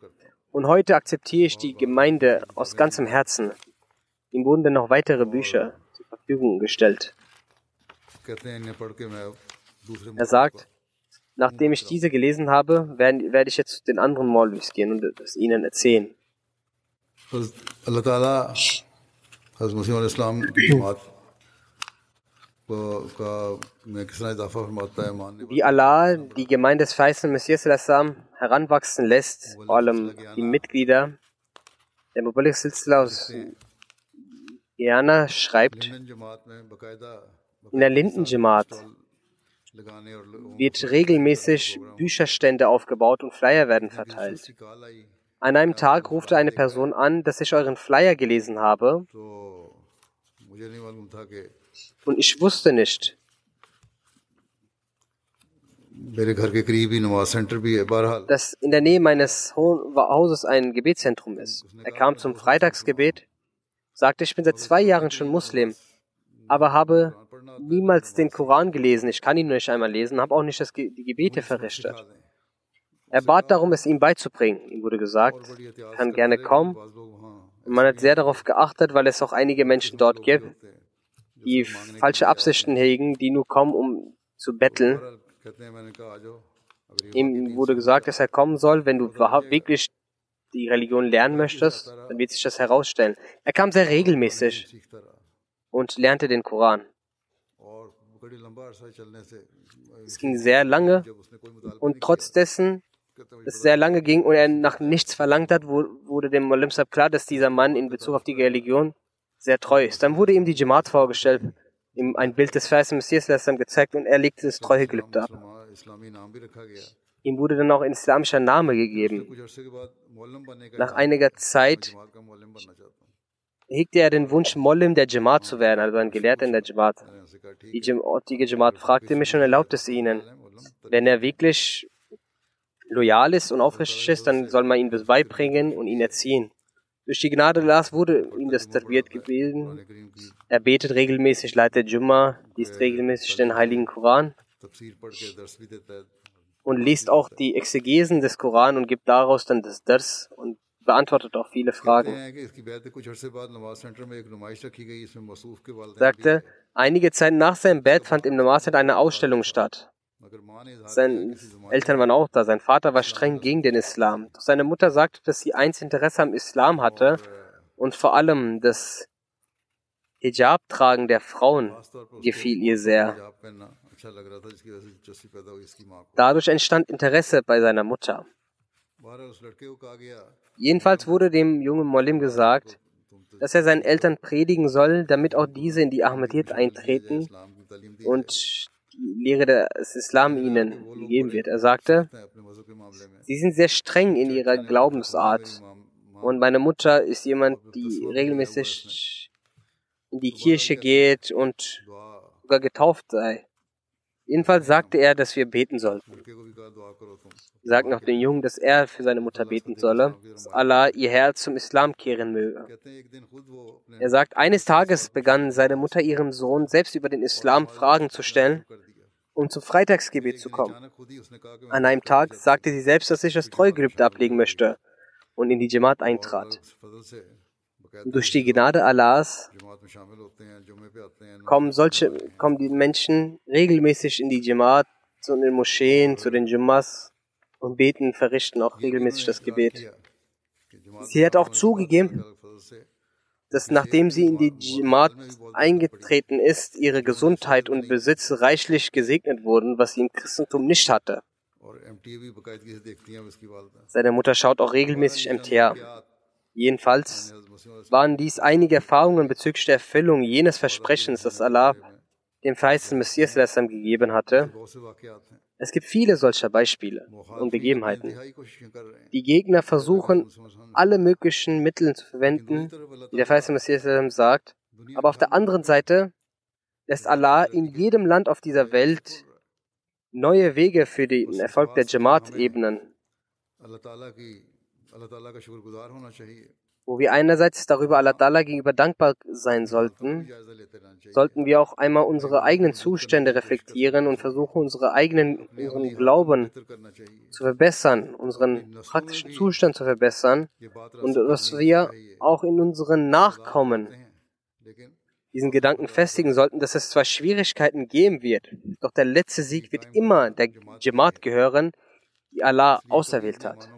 Speaker 3: Und heute akzeptiere ich die Gemeinde aus ganzem Herzen. Ihm wurden dann noch weitere Bücher zur Verfügung gestellt. Er sagt, nachdem ich diese gelesen habe, werde ich jetzt zu den anderen Maulvis gehen und es ihnen erzählen.
Speaker 2: Allah Ta'ala, Hazrat Masih al-Islam,
Speaker 3: wie Allah die Gemeinde des Feisten Messias Lassam heranwachsen lässt, vor allem die Mitglieder der Mubalik Silsila aus Guyana schreibt, in der Lindenjamaat wird regelmäßig Bücherstände aufgebaut und Flyer werden verteilt. An einem Tag ruft eine Person an, dass ich euren Flyer gelesen habe. Und ich wusste nicht. Dass in der Nähe meines Hauses ein Gebetszentrum ist. Er kam zum Freitagsgebet, sagte, ich bin seit zwei Jahren schon Muslim, aber habe niemals den Koran gelesen. Ich kann ihn nur nicht einmal lesen, habe auch nicht das Ge die Gebete verrichtet. Er bat darum, es ihm beizubringen. Ihm wurde gesagt, kann gerne kommen. Und man hat sehr darauf geachtet, weil es auch einige Menschen dort gibt, die falsche Absichten hegen, die nur kommen, um zu betteln. Ihm wurde gesagt, dass er kommen soll, wenn du wirklich die Religion lernen möchtest, dann wird sich das herausstellen. Er kam sehr regelmäßig und lernte den Koran. Es ging sehr lange und trotz dessen, dass es sehr lange ging und er nach nichts verlangt hat, wurde dem Molim klar, dass dieser Mann in Bezug auf die Religion sehr treu ist. Dann wurde ihm die Jamaat vorgestellt, ihm ein Bild des Vers Messias gezeigt und er legte das treue Treuegelübde ab. Ihm wurde dann auch ein islamischer Name gegeben. Nach einiger Zeit hegte er den Wunsch, Mollim der Jamaat zu werden, also ein Gelehrter in der Jamaat. Die ortige Jamaat fragte mich und erlaubte es ihnen. Wenn er wirklich loyal ist und aufrichtig ist, dann soll man ihn beibringen und ihn erziehen. Durch die Gnade Allahs wurde ihm das serviert gewesen. Er betet regelmäßig, leitet Jumma, liest regelmäßig den Heiligen Koran und liest auch die Exegesen des Koran und gibt daraus dann das Ders und beantwortet auch viele Fragen. Sagte, einige Zeit nach seinem Bett fand im Namaz eine Ausstellung statt. Seine Eltern waren auch da. Sein Vater war streng gegen den Islam. Doch seine Mutter sagte, dass sie eins Interesse am Islam hatte und vor allem das Hijab-Tragen der Frauen gefiel ihr sehr. Dadurch entstand Interesse bei seiner Mutter. Jedenfalls wurde dem jungen Molim gesagt, dass er seinen Eltern predigen soll, damit auch diese in die Ahmadiyyat eintreten und die Lehre des Islam ihnen gegeben wird. Er sagte, sie sind sehr streng in ihrer Glaubensart. Und meine Mutter ist jemand, die regelmäßig in die Kirche geht und sogar getauft sei. Jedenfalls sagte er, dass wir beten sollten. Sagt noch den Jungen, dass er für seine Mutter beten solle, dass Allah ihr Herz zum Islam kehren möge. Er sagt, eines Tages begann seine Mutter ihrem Sohn selbst über den Islam Fragen zu stellen um zum Freitagsgebet zu kommen. An einem Tag sagte sie selbst, dass ich das Treugelübde ablegen möchte und in die Jamaat eintrat durch die Gnade Allahs kommen solche, kommen die Menschen regelmäßig in die Jamaat, zu den Moscheen, zu den Jumas und beten, verrichten auch regelmäßig das Gebet. Sie hat auch zugegeben, dass nachdem sie in die Jamaat eingetreten ist, ihre Gesundheit und Besitz reichlich gesegnet wurden, was sie im Christentum nicht hatte. Seine Mutter schaut auch regelmäßig MTA. Jedenfalls waren dies einige Erfahrungen bezüglich der Erfüllung jenes Versprechens, das Allah dem verheißten Messias gegeben hatte. Es gibt viele solcher Beispiele und Begebenheiten. Die Gegner versuchen, alle möglichen Mittel zu verwenden, wie der verheißene Messias sagt, aber auf der anderen Seite lässt Allah in jedem Land auf dieser Welt neue Wege für den Erfolg der Jamaat ebnen. Wo wir einerseits darüber Allah Ta'ala gegenüber dankbar sein sollten, sollten wir auch einmal unsere eigenen Zustände reflektieren und versuchen, unsere eigenen, unseren Glauben zu verbessern, unseren praktischen Zustand zu verbessern und dass wir auch in unseren Nachkommen diesen Gedanken festigen sollten, dass es zwar Schwierigkeiten geben wird, doch der letzte Sieg wird immer der Jamaat gehören, die Allah auserwählt hat.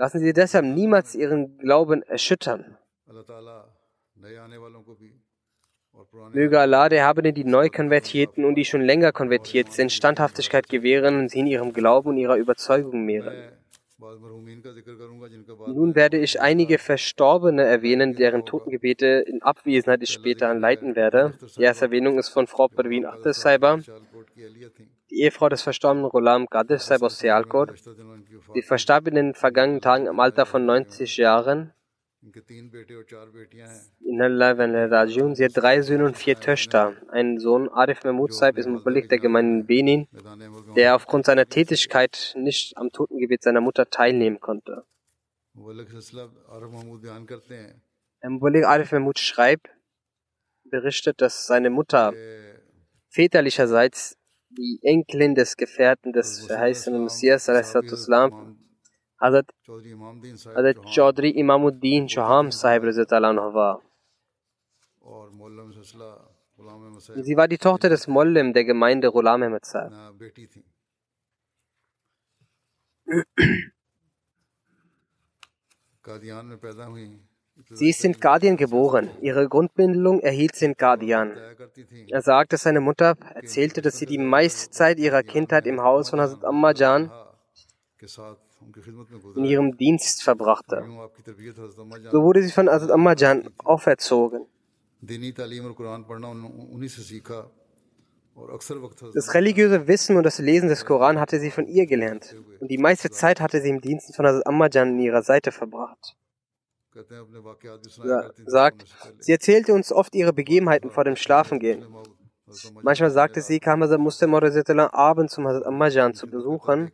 Speaker 3: Lassen Sie deshalb niemals Ihren Glauben erschüttern. Möge Allah, der Habene, die Neukonvertierten und die schon länger konvertiert sind, Standhaftigkeit gewähren und sie in ihrem Glauben und ihrer Überzeugung mehren. Nun werde ich einige Verstorbene erwähnen, deren Totengebete in Abwesenheit ich später anleiten werde. Die erste Erwähnung ist von Frau Parveen Akhtar die Ehefrau des verstorbenen Rolam Qadir Saib aus Sialkot. Sie verstarb in den vergangenen Tagen im Alter von 90 Jahren. Rajun. Sie hat drei Söhne und vier Töchter. Ein Sohn, Arif Mahmoud Saib, ist Mubalik der Gemeinde Benin, der aufgrund seiner Tätigkeit nicht am Totengebet seiner Mutter teilnehmen konnte. Mubalik Arif Mahmoud schreibt, berichtet, dass seine Mutter väterlicherseits die Enkelin des Gefährten des verheißenen Messias, Al-Islam, Hazrat, Hazrat Chaudhry Imamuddin Chaham Sahib war. Sie war die Tochter des Mollim der Gemeinde Rulam Ahmed Sie ist in Qadian geboren. Ihre Grundbindung erhielt sie in
Speaker 2: Qadian.
Speaker 3: Er sagte, seine Mutter erzählte, dass sie die meiste Zeit ihrer Kindheit im Haus von Hazrat Ammajan in ihrem Dienst verbrachte. So wurde sie von Azad Ammajan auferzogen. Das religiöse Wissen und das Lesen des Koran hatte sie von ihr gelernt. Und die meiste Zeit hatte sie im Dienst von Hazrat Ammajan in ihrer Seite verbracht.
Speaker 2: Ja,
Speaker 3: sagt, sie erzählte uns oft ihre Begebenheiten vor dem Schlafengehen. Manchmal sagte sie, kam Hazrat Muslim abends, um Hazrat Ammajan zu besuchen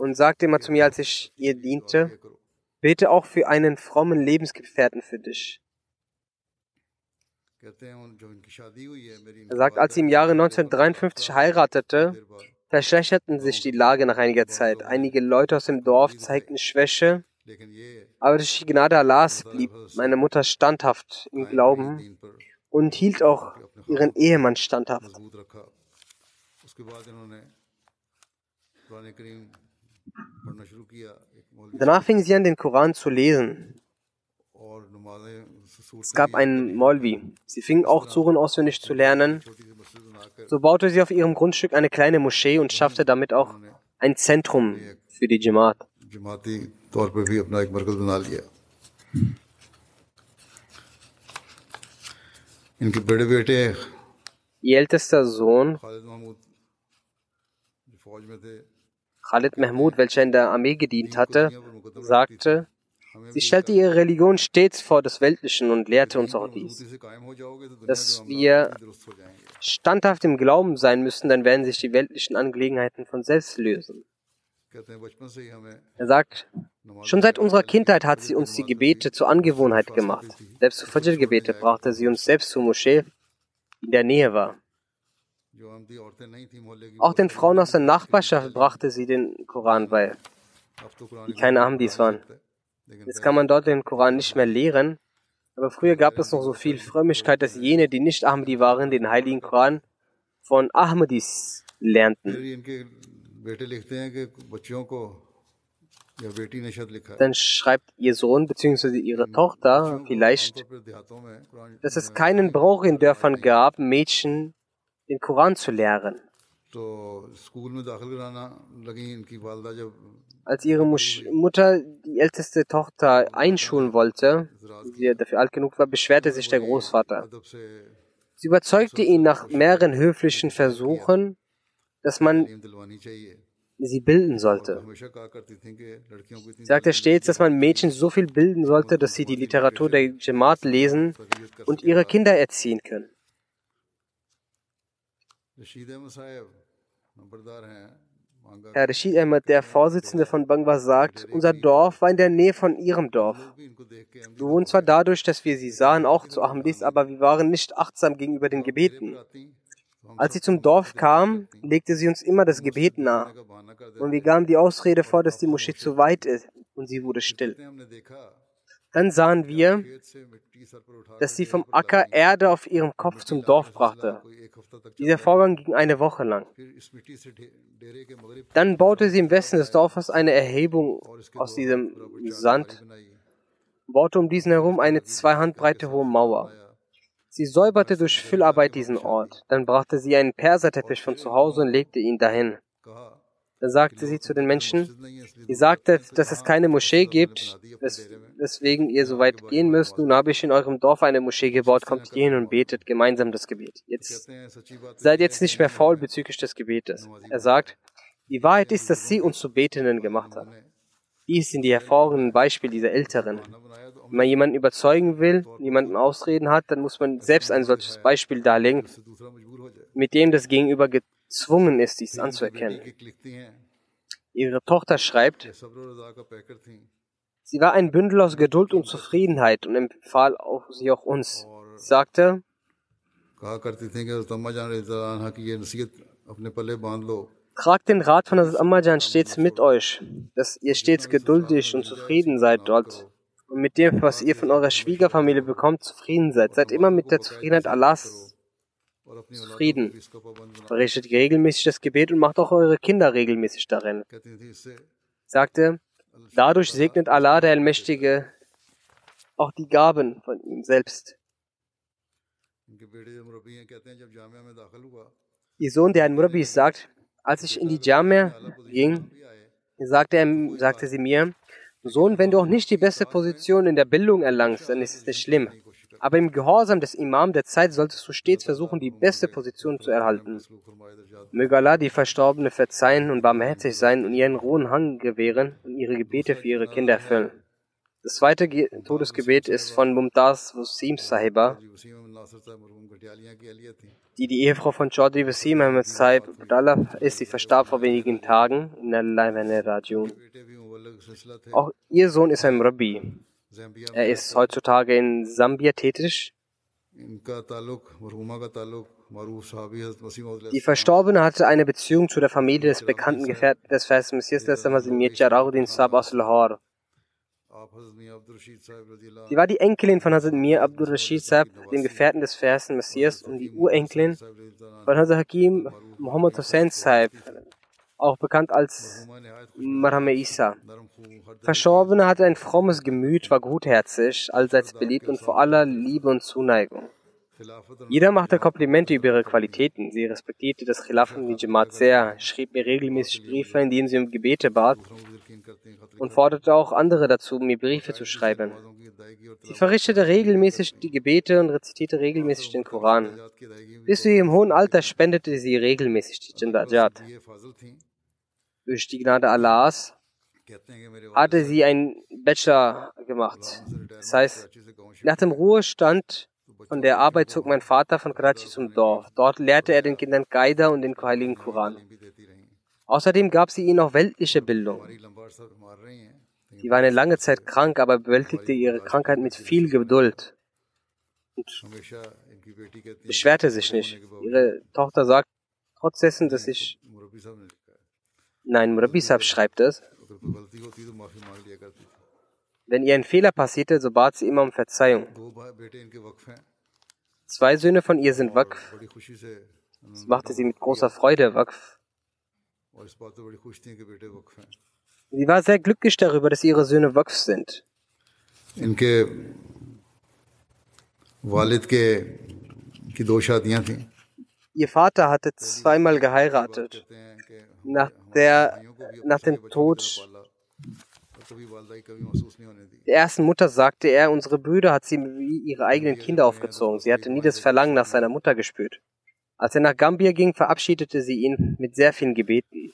Speaker 3: und sagte immer zu mir, als ich ihr diente, bete auch für einen frommen Lebensgefährten für dich. Er sagt, als sie im Jahre 1953 heiratete, verschlechterten sich die Lage nach einiger Zeit. Einige Leute aus dem Dorf zeigten Schwäche, aber durch die Gnade Allahs blieb meine Mutter standhaft im Glauben und hielt auch ihren Ehemann standhaft. Danach fingen sie an, den Koran zu lesen. Es gab einen Molvi. Sie fingen auch Suren auswendig zu lernen. So baute sie auf ihrem Grundstück eine kleine Moschee und schaffte damit auch ein Zentrum für die Jamaat. Ihr ältester Sohn Khalid Mahmud, welcher in der Armee gedient hatte, sagte, Sie stellte ihre Religion stets vor das Weltlichen und lehrte uns auch dies, dass wir standhaft im Glauben sein müssen, dann werden sich die weltlichen Angelegenheiten von selbst lösen. Er sagt, schon seit unserer Kindheit hat sie uns die Gebete zur Angewohnheit gemacht. Selbst zu Fajr-Gebete brachte sie uns selbst zur Moschee, die in der Nähe war. Auch den Frauen aus der Nachbarschaft brachte sie den Koran bei, die keine Ahmadis waren. Jetzt kann man dort den Koran nicht mehr lehren, aber früher gab es noch so viel Frömmigkeit, dass jene, die nicht Ahmadi waren, den heiligen Koran von Ahmadis lernten. Dann schreibt ihr Sohn bzw. ihre Tochter vielleicht, dass es keinen Brauch in Dörfern gab, Mädchen den Koran zu lehren. Als ihre Musch Mutter die älteste Tochter einschulen wollte, die dafür alt genug war, beschwerte sich der Großvater. Sie überzeugte ihn nach mehreren höflichen Versuchen, dass man sie bilden sollte. Sie sagte stets, dass man Mädchen so viel bilden sollte, dass sie die Literatur der Jamaat lesen und ihre Kinder erziehen können. Herr Rashid Ahmad, der Vorsitzende von Bangwa, sagt, unser Dorf war in der Nähe von ihrem Dorf. Wir wohnen zwar dadurch, dass wir sie sahen, auch zu Ahmadis, aber wir waren nicht achtsam gegenüber den Gebeten. Als sie zum Dorf kam, legte sie uns immer das Gebet nahe. Und wir gaben die Ausrede vor, dass die Moschee zu weit ist, und sie wurde still. Dann sahen wir, dass sie vom Acker Erde auf ihrem Kopf zum Dorf brachte. Dieser Vorgang ging eine Woche lang. Dann baute sie im Westen des Dorfes eine Erhebung aus diesem Sand, baute um diesen herum eine zwei Handbreite hohe Mauer. Sie säuberte durch Füllarbeit diesen Ort. Dann brachte sie einen Perserteppich von zu Hause und legte ihn dahin. Sagte sie zu den Menschen, ihr sagtet, dass es keine Moschee gibt, weswegen ihr so weit gehen müsst. Nun habe ich in eurem Dorf eine Moschee gebaut, kommt hierhin und betet gemeinsam das Gebet. Jetzt seid jetzt nicht mehr faul bezüglich des Gebetes. Er sagt, die Wahrheit ist, dass sie uns zu Betenden gemacht hat. Dies sind die hervorragenden Beispiele dieser Älteren. Wenn man jemanden überzeugen will, jemanden Ausreden hat, dann muss man selbst ein solches Beispiel darlegen, mit dem das Gegenüber gezwungen ist, dies anzuerkennen. Ihre Tochter schreibt, sie war ein Bündel aus Geduld und Zufriedenheit und empfahl auch sie auch uns. Sie sagte, Tragt den Rat von Hazrat Ammajan stets mit euch, dass ihr stets geduldig und zufrieden seid dort und mit dem, was ihr von eurer Schwiegerfamilie bekommt, zufrieden seid. Seid immer mit der Zufriedenheit Allahs zufrieden. Verrichtet regelmäßig das Gebet und macht auch eure Kinder regelmäßig darin. Sagte, dadurch segnet Allah, der Allmächtige, auch die Gaben von ihm selbst. Ihr Sohn, der ein Murabi ist, sagt, als ich in die Jamia ging, sagte, er, sagte sie mir, Sohn, wenn du auch nicht die beste Position in der Bildung erlangst, dann ist es nicht schlimm. Aber im Gehorsam des Imam der Zeit solltest du stets versuchen, die beste Position zu erhalten. Möge Allah die Verstorbene verzeihen und barmherzig sein und ihren rohen Hang gewähren und ihre Gebete für ihre Kinder erfüllen. Das zweite Ge Todesgebet ist von Mumtaz Wasim Sahiba, die die Ehefrau von Chaudhry Wasim Ahmed Sahib ist. Sie verstarb vor wenigen Tagen in der Rajiun. Auch ihr Sohn ist ein Rabbi. Er ist heutzutage in Sambia tätig. Die Verstorbene hatte eine Beziehung zu der Familie des bekannten Gefährten des Vers Messias, Mir Jalaluddin Sahib aus Lahore. Sie war die Enkelin von Hazrat Mir Abdul Rashid Sahib, dem Gefährten des Versen Messias, und die Urenkelin von Hazrat Hakim Muhammad Hussein Sahib, auch bekannt als Marhame Isa. Verstorbene hatte ein frommes Gemüt, war gutherzig, allseits beliebt und vor aller Liebe und Zuneigung. Jeder machte Komplimente über ihre Qualitäten. Sie respektierte das Khilafat und Jamaat sehr, schrieb mir regelmäßig Briefe, in denen sie um Gebete bat und forderte auch andere dazu, mir Briefe zu schreiben. Sie verrichtete regelmäßig die Gebete und rezitierte regelmäßig den Koran. Bis zu ihrem hohen Alter spendete sie regelmäßig die Jindajat. Durch die Gnade Allahs hatte sie einen Bachelor gemacht. Das heißt, nach dem Ruhestand von der Arbeit zog mein Vater von Karachi zum Dorf. Dort lehrte er den Kindern Qaida und den Heiligen Koran. Außerdem gab sie ihnen auch weltliche Bildung. Sie war eine lange Zeit krank, aber bewältigte ihre Krankheit mit viel Geduld und beschwerte sich nicht. Ihre Tochter sagt trotz dessen, dass ich Nein, Murabi Sahib schreibt es. Wenn ihr ein Fehler passierte, so bat sie immer um Verzeihung. Zwei Söhne von ihr sind Waqf. Das machte sie mit großer Freude, Waqf. Sie war sehr glücklich darüber, dass ihre Söhne Waqf sind. Ihr Vater hatte zweimal geheiratet. Nach, der, nach dem Tod der ersten Mutter sagte er, unsere Brüder hat sie wie ihre eigenen Kinder aufgezogen. Sie hatte nie das Verlangen nach seiner Mutter gespürt. Als er nach Gambia ging, verabschiedete sie ihn mit sehr vielen Gebeten.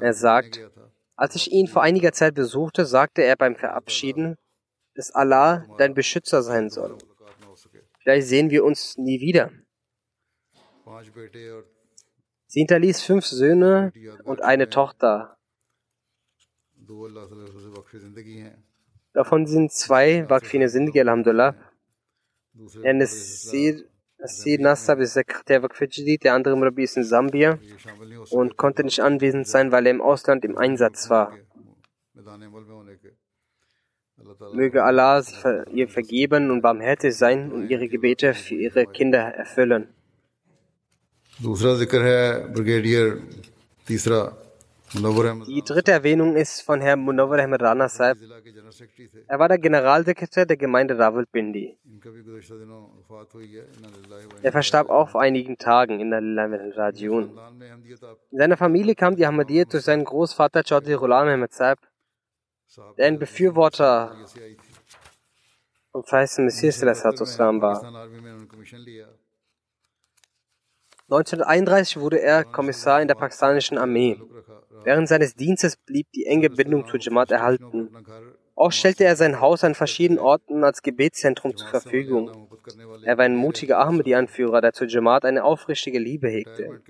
Speaker 3: Er sagt, als ich ihn vor einiger Zeit besuchte, sagte er beim Verabschieden, dass Allah dein Beschützer sein soll. Vielleicht sehen wir uns nie wieder. Sie hinterließ fünf Söhne und eine Tochter. Davon sind zwei Wakfine Sindhi, Alhamdulillah. Der Nasir, Nasir Nassab ist Sekretär Vakf Jadid, der andere Murabi ist in Sambia und konnte nicht anwesend sein, weil er im Ausland im Einsatz war. Möge Allah ihr vergeben und barmherzig sein und ihre Gebete für ihre Kinder erfüllen. Die dritte Erwähnung ist von Herrn Munawar Ahmed Rana
Speaker 2: Saib.
Speaker 3: Er war der Generalsekretär der Gemeinde Rawalpindi. Er verstarb auch vor einigen Tagen in der
Speaker 2: Rajion.
Speaker 3: In seiner Familie kam die Ahmadiyya durch seinen Großvater Chaudhry Ghulam Ahmed
Speaker 2: Saib,
Speaker 3: der ein Befürworter und Feisten Messias war. 1931 wurde er Kommissar in der pakistanischen Armee. Während seines Dienstes blieb die enge Bindung zu Jamaat erhalten. Auch stellte er sein Haus an verschiedenen Orten als Gebetszentrum zur Verfügung. Er war ein mutiger Ahmadi-Anführer, der zu Jamaat eine aufrichtige Liebe hegte.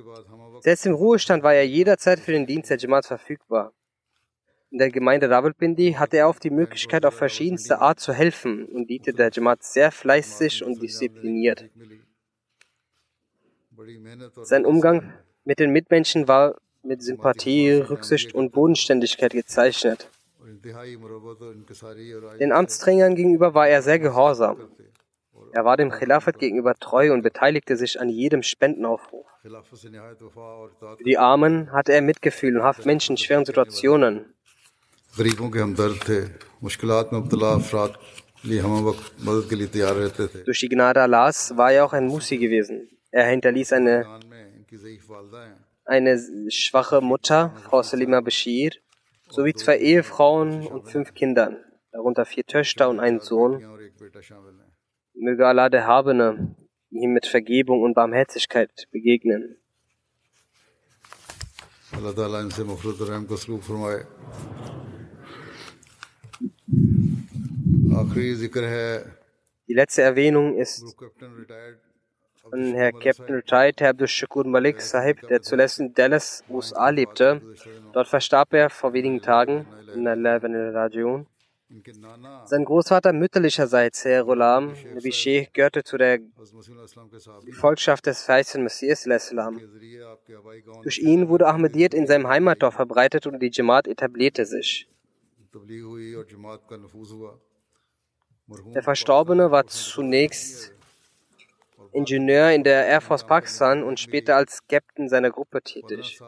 Speaker 3: Selbst im Ruhestand war er jederzeit für den Dienst der Jamaat verfügbar. In der Gemeinde Rawalpindi hatte er auch die Möglichkeit, auf verschiedenste Art zu helfen und diente der Jamaat sehr fleißig und diszipliniert. Sein Umgang mit den Mitmenschen war mit Sympathie, Rücksicht und Bodenständigkeit gezeichnet. Den Amtsträngern gegenüber war er sehr gehorsam. Er war dem Khilafat gegenüber treu und beteiligte sich an jedem Spendenaufruf. Für die Armen hatte er Mitgefühl und half Menschen in schweren Situationen. Durch die Gnade Allahs war er auch ein Musi gewesen. Er hinterließ eine, eine schwache Mutter, Frau Salima Bashir, sowie zwei Ehefrauen und fünf Kindern, darunter vier Töchter und einen Sohn. Möge Allah der Habene ihm mit Vergebung und Barmherzigkeit begegnen. Die letzte Erwähnung ist und Herr Captain Retired Abdul Shakur Malik Sahib, der zuletzt in Dallas, USA lebte. Dort verstarb er vor wenigen Tagen in der
Speaker 2: Al-Rajiun.
Speaker 3: Sein Großvater mütterlicherseits, Herr Rulam Nabi Sheikh, gehörte zu der Gefolgschaft des Feisten Messias Islam. Durch ihn wurde Ahmediert in seinem Heimatdorf verbreitet und die Jamaat etablierte sich. Der Verstorbene war zunächst Ingenieur in der Air Force Pakistan und später als Captain seiner Gruppe tätig.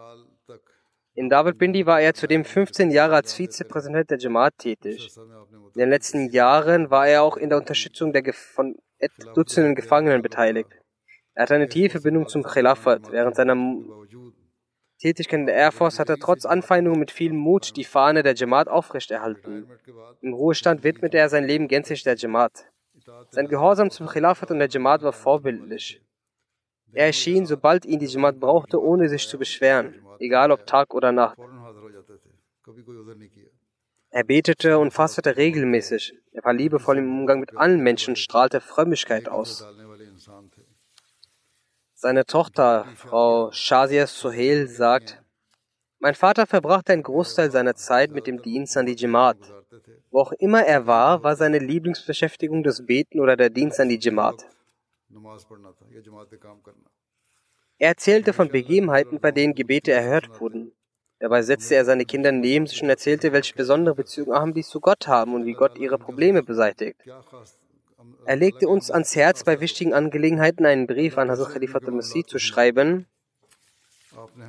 Speaker 3: In Rawalpindi war er zudem 15 Jahre als Vizepräsident der Jamaat tätig. In den letzten Jahren war er auch in der Unterstützung der von Dutzenden Gefangenen beteiligt. Er hatte eine tiefe Bindung zum Khilafat. Während seiner Tätigkeit in der Air Force hat er trotz Anfeindungen mit viel Mut die Fahne der Jamaat aufrechterhalten. Im Ruhestand widmete er sein Leben gänzlich der Jamaat. Sein Gehorsam zum Khilafat und der Jamaat war vorbildlich. Er erschien, sobald ihn die Jamaat brauchte, ohne sich zu beschweren, egal ob Tag oder Nacht. Er betete und fastete regelmäßig. Er war liebevoll im Umgang mit allen Menschen und strahlte Frömmigkeit aus. Seine Tochter, Frau Shazia Sohel, sagt, mein Vater verbrachte einen Großteil seiner Zeit mit dem Dienst an die Jamaat. Wo auch immer er war, war seine Lieblingsbeschäftigung das Beten oder der Dienst an die Jamaat. Er erzählte von Begebenheiten, bei denen Gebete erhört wurden. Dabei setzte er seine Kinder neben sich und erzählte, welche besondere Beziehung Ahmadis zu Gott haben und wie Gott ihre Probleme beseitigt. Er legte uns ans Herz, bei wichtigen Angelegenheiten einen Brief an Hazrat Khalifa al-Masih zu schreiben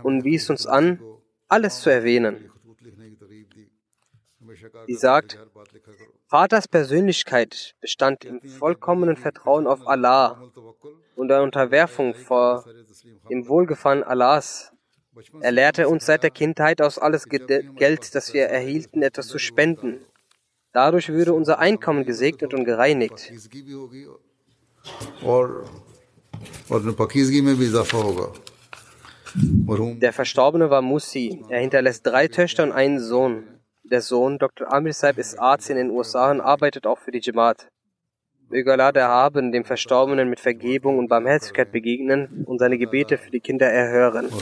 Speaker 3: und wies uns an, alles zu erwähnen die sagt, Vaters Persönlichkeit bestand im vollkommenen Vertrauen auf Allah und der Unterwerfung vor dem Wohlgefallen Allahs. Er lehrte uns seit der Kindheit aus alles Geld, das wir erhielten, etwas zu spenden. Dadurch würde unser Einkommen gesegnet und gereinigt. Der Verstorbene war Musi. Er hinterlässt drei Töchter und einen Sohn. Der Sohn Dr. Amir Saib ist Arzt in den USA und arbeitet auch für die Jamaat. Möge Allah der Haben dem Verstorbenen mit Vergebung und Barmherzigkeit begegnen und seine Gebete für die Kinder erhören.
Speaker 2: Und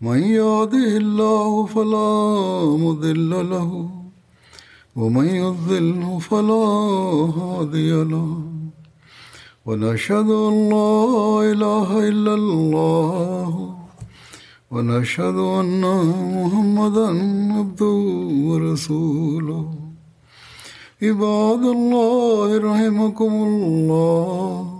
Speaker 2: من يهده الله فلا مضل له ومن يضلل فلا هادي له ونشهد ان لا اله الا الله ونشهد ان محمدا عبده ورسوله عباد الله رحمكم الله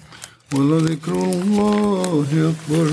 Speaker 2: ولذكر الله أكبر